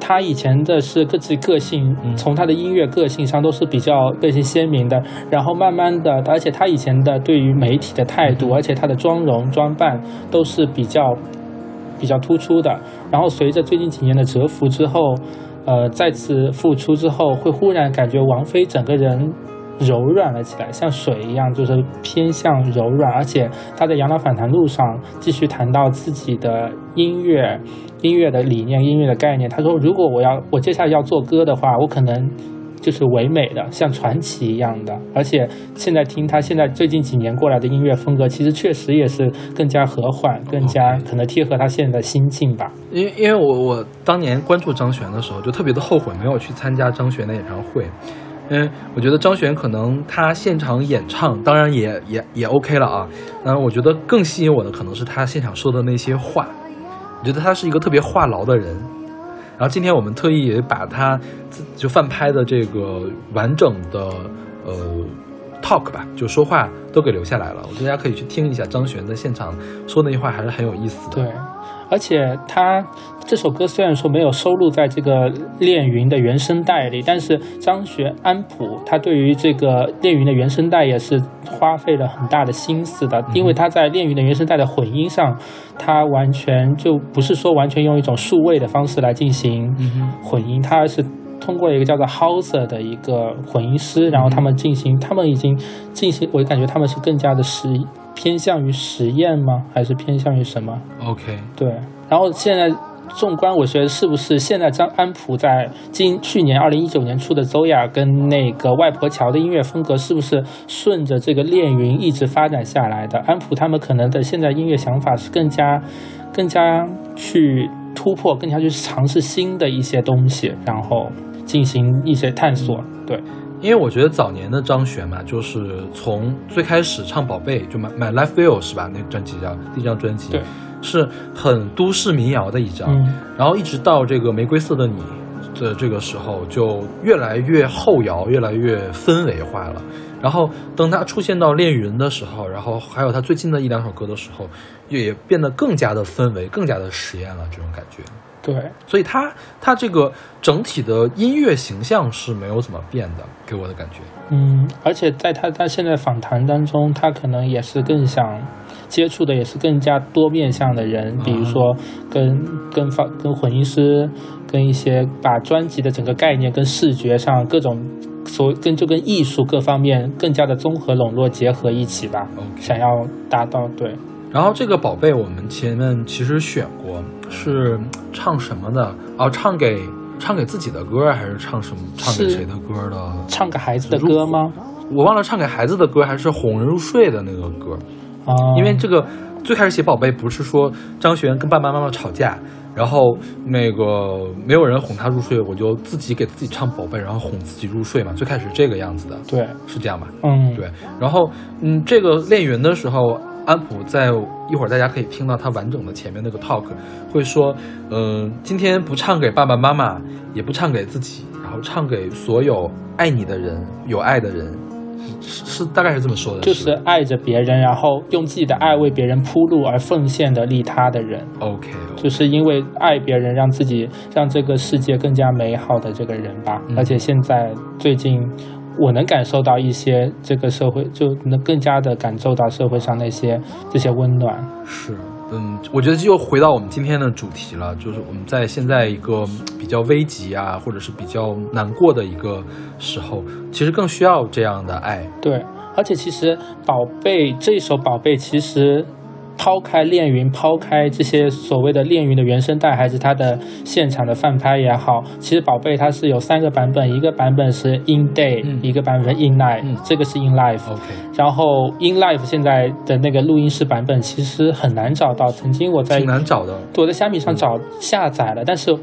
他以前的是各自个性，从他的音乐个性上都是比较个性鲜明的。然后慢慢的，而且他以前的对于媒体的态度，而且他的妆容装扮都是比较比较突出的。然后随着最近几年的蛰伏之后，呃，再次复出之后，会忽然感觉王菲整个人。柔软了起来，像水一样，就是偏向柔软。而且他在《养老反弹路》上继续谈到自己的音乐、音乐的理念、音乐的概念。他说：“如果我要我接下来要做歌的话，我可能就是唯美的，像传奇一样的。而且现在听他现在最近几年过来的音乐风格，其实确实也是更加和缓，更加可能贴合他现在的心境吧。因为因为我我当年关注张悬的时候，就特别的后悔没有去参加张悬的演唱会。”嗯，我觉得张悬可能他现场演唱，当然也也也 OK 了啊。嗯，我觉得更吸引我的可能是他现场说的那些话。我觉得他是一个特别话痨的人。然后今天我们特意也把他就翻拍的这个完整的呃 talk 吧，就说话都给留下来了。我觉得大家可以去听一下张悬在现场说那些话，还是很有意思的。对，而且他这首歌虽然说没有收录在这个《恋云》的原声带里，但是张学安普他对于这个《恋云》的原声带也是花费了很大的心思的，因为他在《恋云》的原声带的混音上，他完全就不是说完全用一种数位的方式来进行混音，他是。通过一个叫做 Hauser 的一个混音师，然后他们进行，他们已经进行，我感觉他们是更加的实偏向于实验吗？还是偏向于什么？OK，对，然后现在纵观，我觉得是不是现在张安普在今去年二零一九年出的《周雅》跟那个外婆桥的音乐风格，是不是顺着这个恋云一直发展下来的？安普他们可能的现在音乐想法是更加更加去突破，更加去尝试新的一些东西，然后进行一些探索。对，因为我觉得早年的张悬嘛，就是从最开始唱《宝贝》就买买 Life Will 是吧？那个专辑叫第一张专辑，对，是很都市民谣的一张。嗯然后一直到这个《玫瑰色的你》的这个时候，就越来越后摇，越来越氛围化了。然后等他出现到《恋云》的时候，然后还有他最近的一两首歌的时候，也变得更加的氛围，更加的实验了这种感觉。对，所以他他这个整体的音乐形象是没有怎么变的，给我的感觉。嗯，而且在他他现在访谈当中，他可能也是更想接触的也是更加多面向的人，比如说跟跟方跟混音师，跟一些把专辑的整个概念跟视觉上各种所跟就跟艺术各方面更加的综合笼络结合一起吧想要达到对。然后这个宝贝，我们前面其实选过，是唱什么的？哦，唱给唱给自己的歌，还是唱什么？唱给谁的歌的？唱给孩子的歌吗？我忘了唱给孩子的歌，还是哄人入睡的那个歌。啊，因为这个最开始写宝贝，不是说张悬跟爸爸妈妈吵架，然后那个没有人哄他入睡，我就自己给自己唱宝贝，然后哄自己入睡嘛。最开始这个样子的，对，是这样吧？嗯，对，然后嗯，这个练云的时候，安普在一会儿大家可以听到他完整的前面那个 talk，会说，嗯、今天不唱给爸爸妈妈，也不唱给自己，然后唱给所有爱你的人，有爱的人，是是大概是这么说的，就是爱着别人，然后用自己的爱为别人铺路而奉献的利他的人。OK，, 就是因为爱别人，让自己让这个世界更加美好的这个人吧。嗯而且现在最近，我能感受到一些这个社会，就能更加的感受到社会上那些这些温暖。是，嗯，我觉得就回到我们今天的主题了，就是我们在现在一个比较危急啊，或者是比较难过的一个时候，其实更需要这样的爱。对，而且其实《宝贝》这一首《宝贝》，其实抛开恋云，抛开这些所谓的恋云的原声带，还是它的现场的翻拍也好，其实《宝贝》它是有三个版本，一个版本是 In Day，、嗯一个版本是 In Night，、嗯这个是 In Life。OK，然后 In Life 现在的那个录音室版本其实很难找到，曾经我在挺难找的。我在虾米上找下载了，但是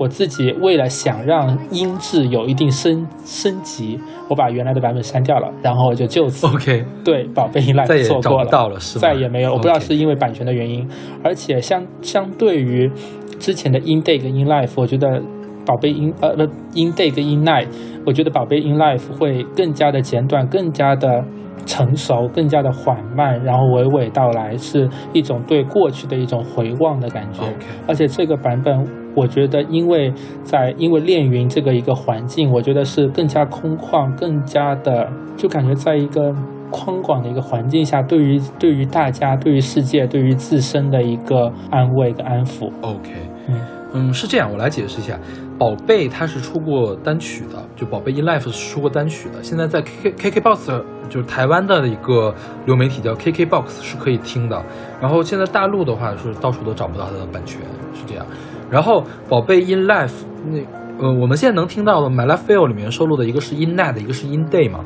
我自己为了想让音质有一定升升级，我把原来的版本删掉了，然后我就就此 OK，对宝贝音再也 live 错过了，到了是再也没有，我不知道是因为版权的原因，而且相相对于之前的 In Day 跟 In Life，我觉得宝贝 In 呃不 In Day 跟 In Night，我觉得宝贝 In Life 会更加的简短，更加的。成熟，更加的缓慢，然后娓娓道来，是一种对过去的一种回望的感觉。而且这个版本，我觉得因为在因为恋云这个一个环境，我觉得是更加空旷，更加的就感觉在一个宽广的一个环境下，对于对于大家、对于世界、对于自身的一个安慰跟安抚。OK，嗯嗯，是这样，我来解释一下，宝贝它是出过单曲的，就宝贝 In Life 是出过单曲的，现在在 KK KKBox 就是台湾的一个流媒体叫 KKBox 是可以听的，然后现在大陆的话是到处都找不到它的版权，是这样。然后宝贝 In Life 那呃，我们现在能听到的 My Life Feel 里面收录的一个是 In Night，一个是 In Day 嘛。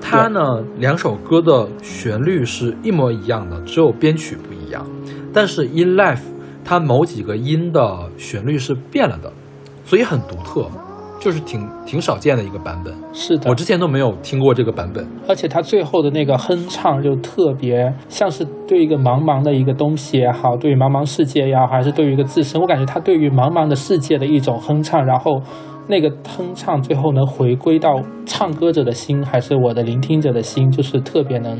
它呢，两首歌的旋律是一模一样的，只有编曲不一样。但是 In Life 它某几个音的旋律是变了的，所以很独特，就是挺挺少见的一个版本。是的，我之前都没有听过这个版本。而且他最后的那个哼唱就特别像是对一个茫茫的一个东西也好，对于茫茫世界也好，还是对于一个自身，我感觉他对于茫茫的世界的一种哼唱，然后那个哼唱最后能回归到唱歌者的心，还是我的聆听者的心，就是特别能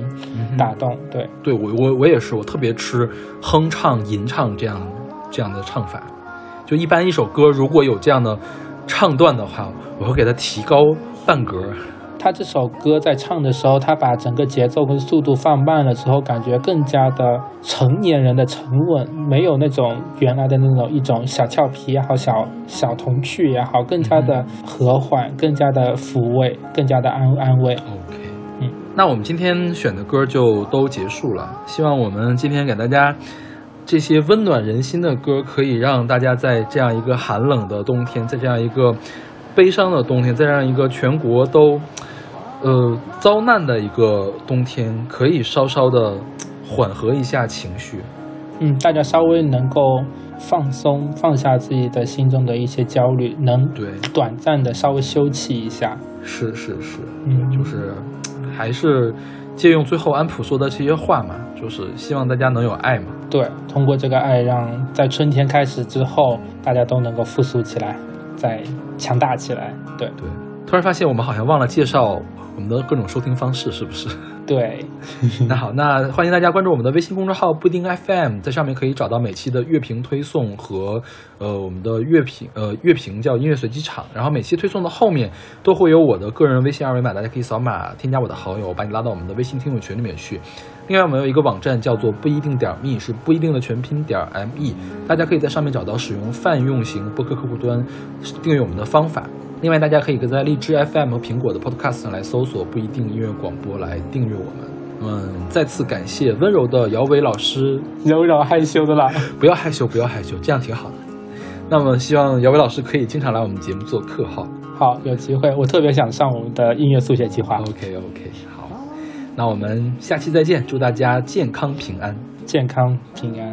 打动。对，对我我我也是，我特别吃哼唱、吟唱这样这样的唱法。就一般一首歌如果有这样的唱段的话，我会给它提高半格。他这首歌在唱的时候，他把整个节奏跟速度放慢了之后，感觉更加的成年人的沉稳，没有那种原来的那种一种小俏皮也好，小小童趣也好，更加的和缓，更加的抚慰，更加的安安慰。OK，嗯，那我们今天选的歌就都结束了。希望我们今天给大家这些温暖人心的歌，可以让大家在这样一个寒冷的冬天，在这样一个悲伤的冬天，在这样一个全国都呃遭难的一个冬天，可以稍稍的缓和一下情绪。嗯，大家稍微能够放松，放下自己的心中的一些焦虑，能对短暂的稍微休憩一下。是是是，嗯，就是还是借用最后安普说的这些话嘛，就是希望大家能有爱嘛。对，通过这个爱，让在春天开始之后，大家都能够复苏起来，再强大起来。对对，突然发现我们好像忘了介绍我们的各种收听方式，是不是？对，(laughs) 那好，那欢迎大家关注我们的微信公众号布丁 FM，在上面可以找到每期的乐评推送和呃我们的乐评呃乐评叫音乐随机场，然后每期推送的后面都会有我的个人微信二维码，大家可以扫码添加我的好友，把你拉到我们的微信听友群里面去。另外，我们有一个网站叫做不一定点 me，是不一定的全拼点 me，大家可以在上面找到使用泛用型播客客户端订阅我们的方法。另外，大家可以在荔枝 FM 和苹果的 Podcast 上来搜索“不一定音乐广播”来订阅我们。嗯，再次感谢温柔的姚伟老师，柔柔害羞的啦。不要害羞，不要害羞，这样挺好的。那么，希望姚伟老师可以经常来我们节目做客哈。好，有机会，我特别想上我们的音乐速写计划。OK OK，好，那我们下期再见，祝大家健康平安。健康平安。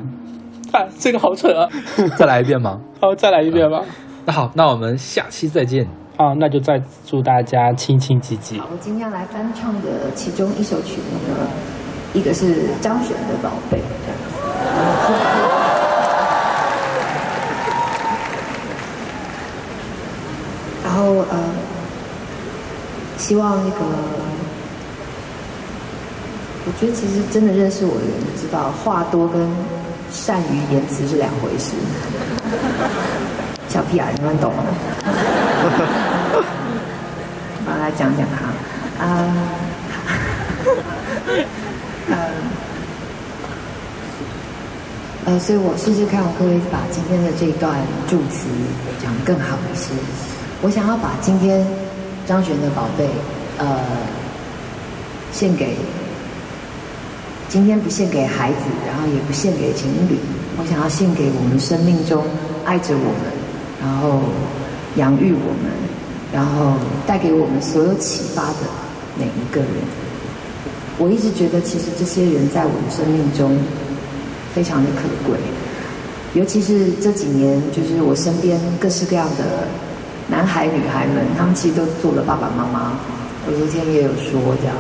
啊，这个好蠢啊！(laughs) 再来一遍吗？(laughs) 好，再来一遍吧。那好，那我们下期再见。啊，那就再祝大家亲亲挤挤。我今天来翻唱的其中一首曲目呢，一个是张悬的《宝贝》。然后呃，希望那个，我觉得其实真的认识我的人就知道，话多跟善于言辞是两回事。小屁孩，你们懂吗？(laughs) 我来讲讲哈，啊，(laughs) 呃，呃，所以我试试看，我可不可以把今天的这一段祝词讲得更好一些。我想要把今天张悬的《宝贝》呃献给今天不献给孩子，然后也不献给情侣，我想要献给我们生命中爱着我们，然后养育我们，然后带给我们所有启发的每一个人。我一直觉得，其实这些人在我的生命中非常的可贵，尤其是这几年，就是我身边各式各样的男孩女孩们，他们其实都做了爸爸妈妈。我昨天也有说这样，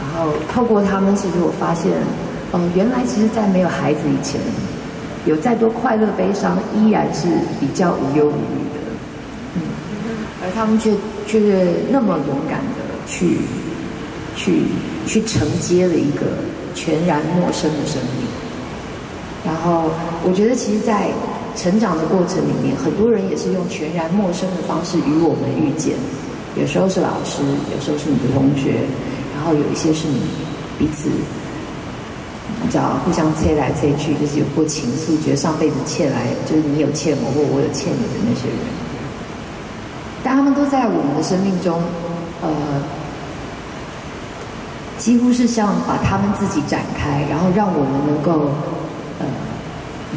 然后透过他们，其实我发现，哦，原来其实，在没有孩子以前，有再多快乐悲伤，依然是比较无忧无虑的。嗯，而他们却却那么勇敢的去去去承接了一个全然陌生的生命。然后，我觉得其实，在成长的过程里面，很多人也是用全然陌生的方式与我们遇见。有时候是老师，有时候是你的同学，然后有一些是你彼此，你知道互相催来催去，就是有过情愫，觉得上辈子欠来，就是你有欠我，或我有欠你的那些人。但他们都在我们的生命中，呃，几乎是像把他们自己展开，然后让我们能够，呃，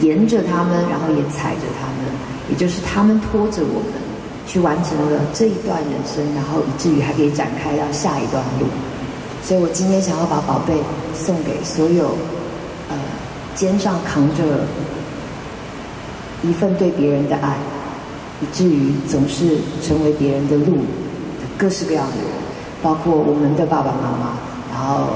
沿着他们，然后也踩着他们，也就是他们拖着我们去完成了这一段人生，然后以至于还可以展开到下一段路。所以我今天想要把宝贝送给所有，呃，肩上扛着一份对别人的爱，以至于总是成为别人的路的各式各样的人，包括我们的爸爸妈妈，然后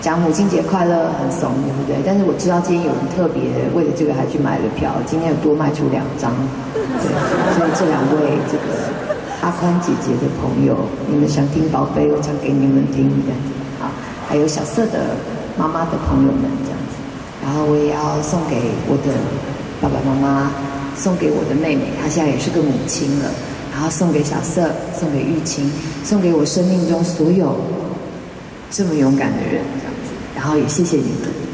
讲母亲节快乐很怂，对不对？但是我知道今天有人特别为了这个还去买了票，今天有多卖出两张，对，所以这两位这个。阿宽姐姐的朋友，你们想听宝贝，我唱给你们听这样子啊。还有小色的妈妈的朋友们这样子，然后我也要送给我的爸爸妈妈，送给我的妹妹，她现在也是个母亲了。然后送给小色，送给玉清，送给我生命中所有这么勇敢的人这样子。然后也谢谢你们。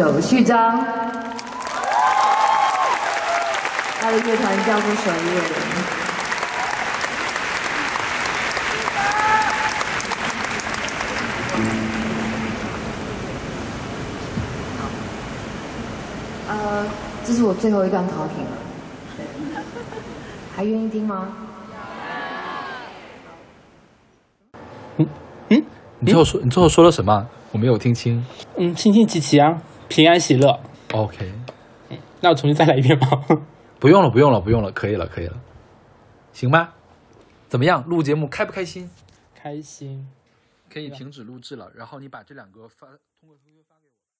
手序章，他的乐团叫做守夜人。呃，这是我最后一段 talking 了，还愿意听吗？嗯嗯你最后说，你最后说了什么？我没有听清。嗯，心心齐齐啊，平安喜乐。OK，那我重新再来一遍吗？(laughs) 不用了，不用了，不用了，可以了，可以了，行吧？怎么样？录节目开不开心？开心。可以停止录制了，然后你把这两个发。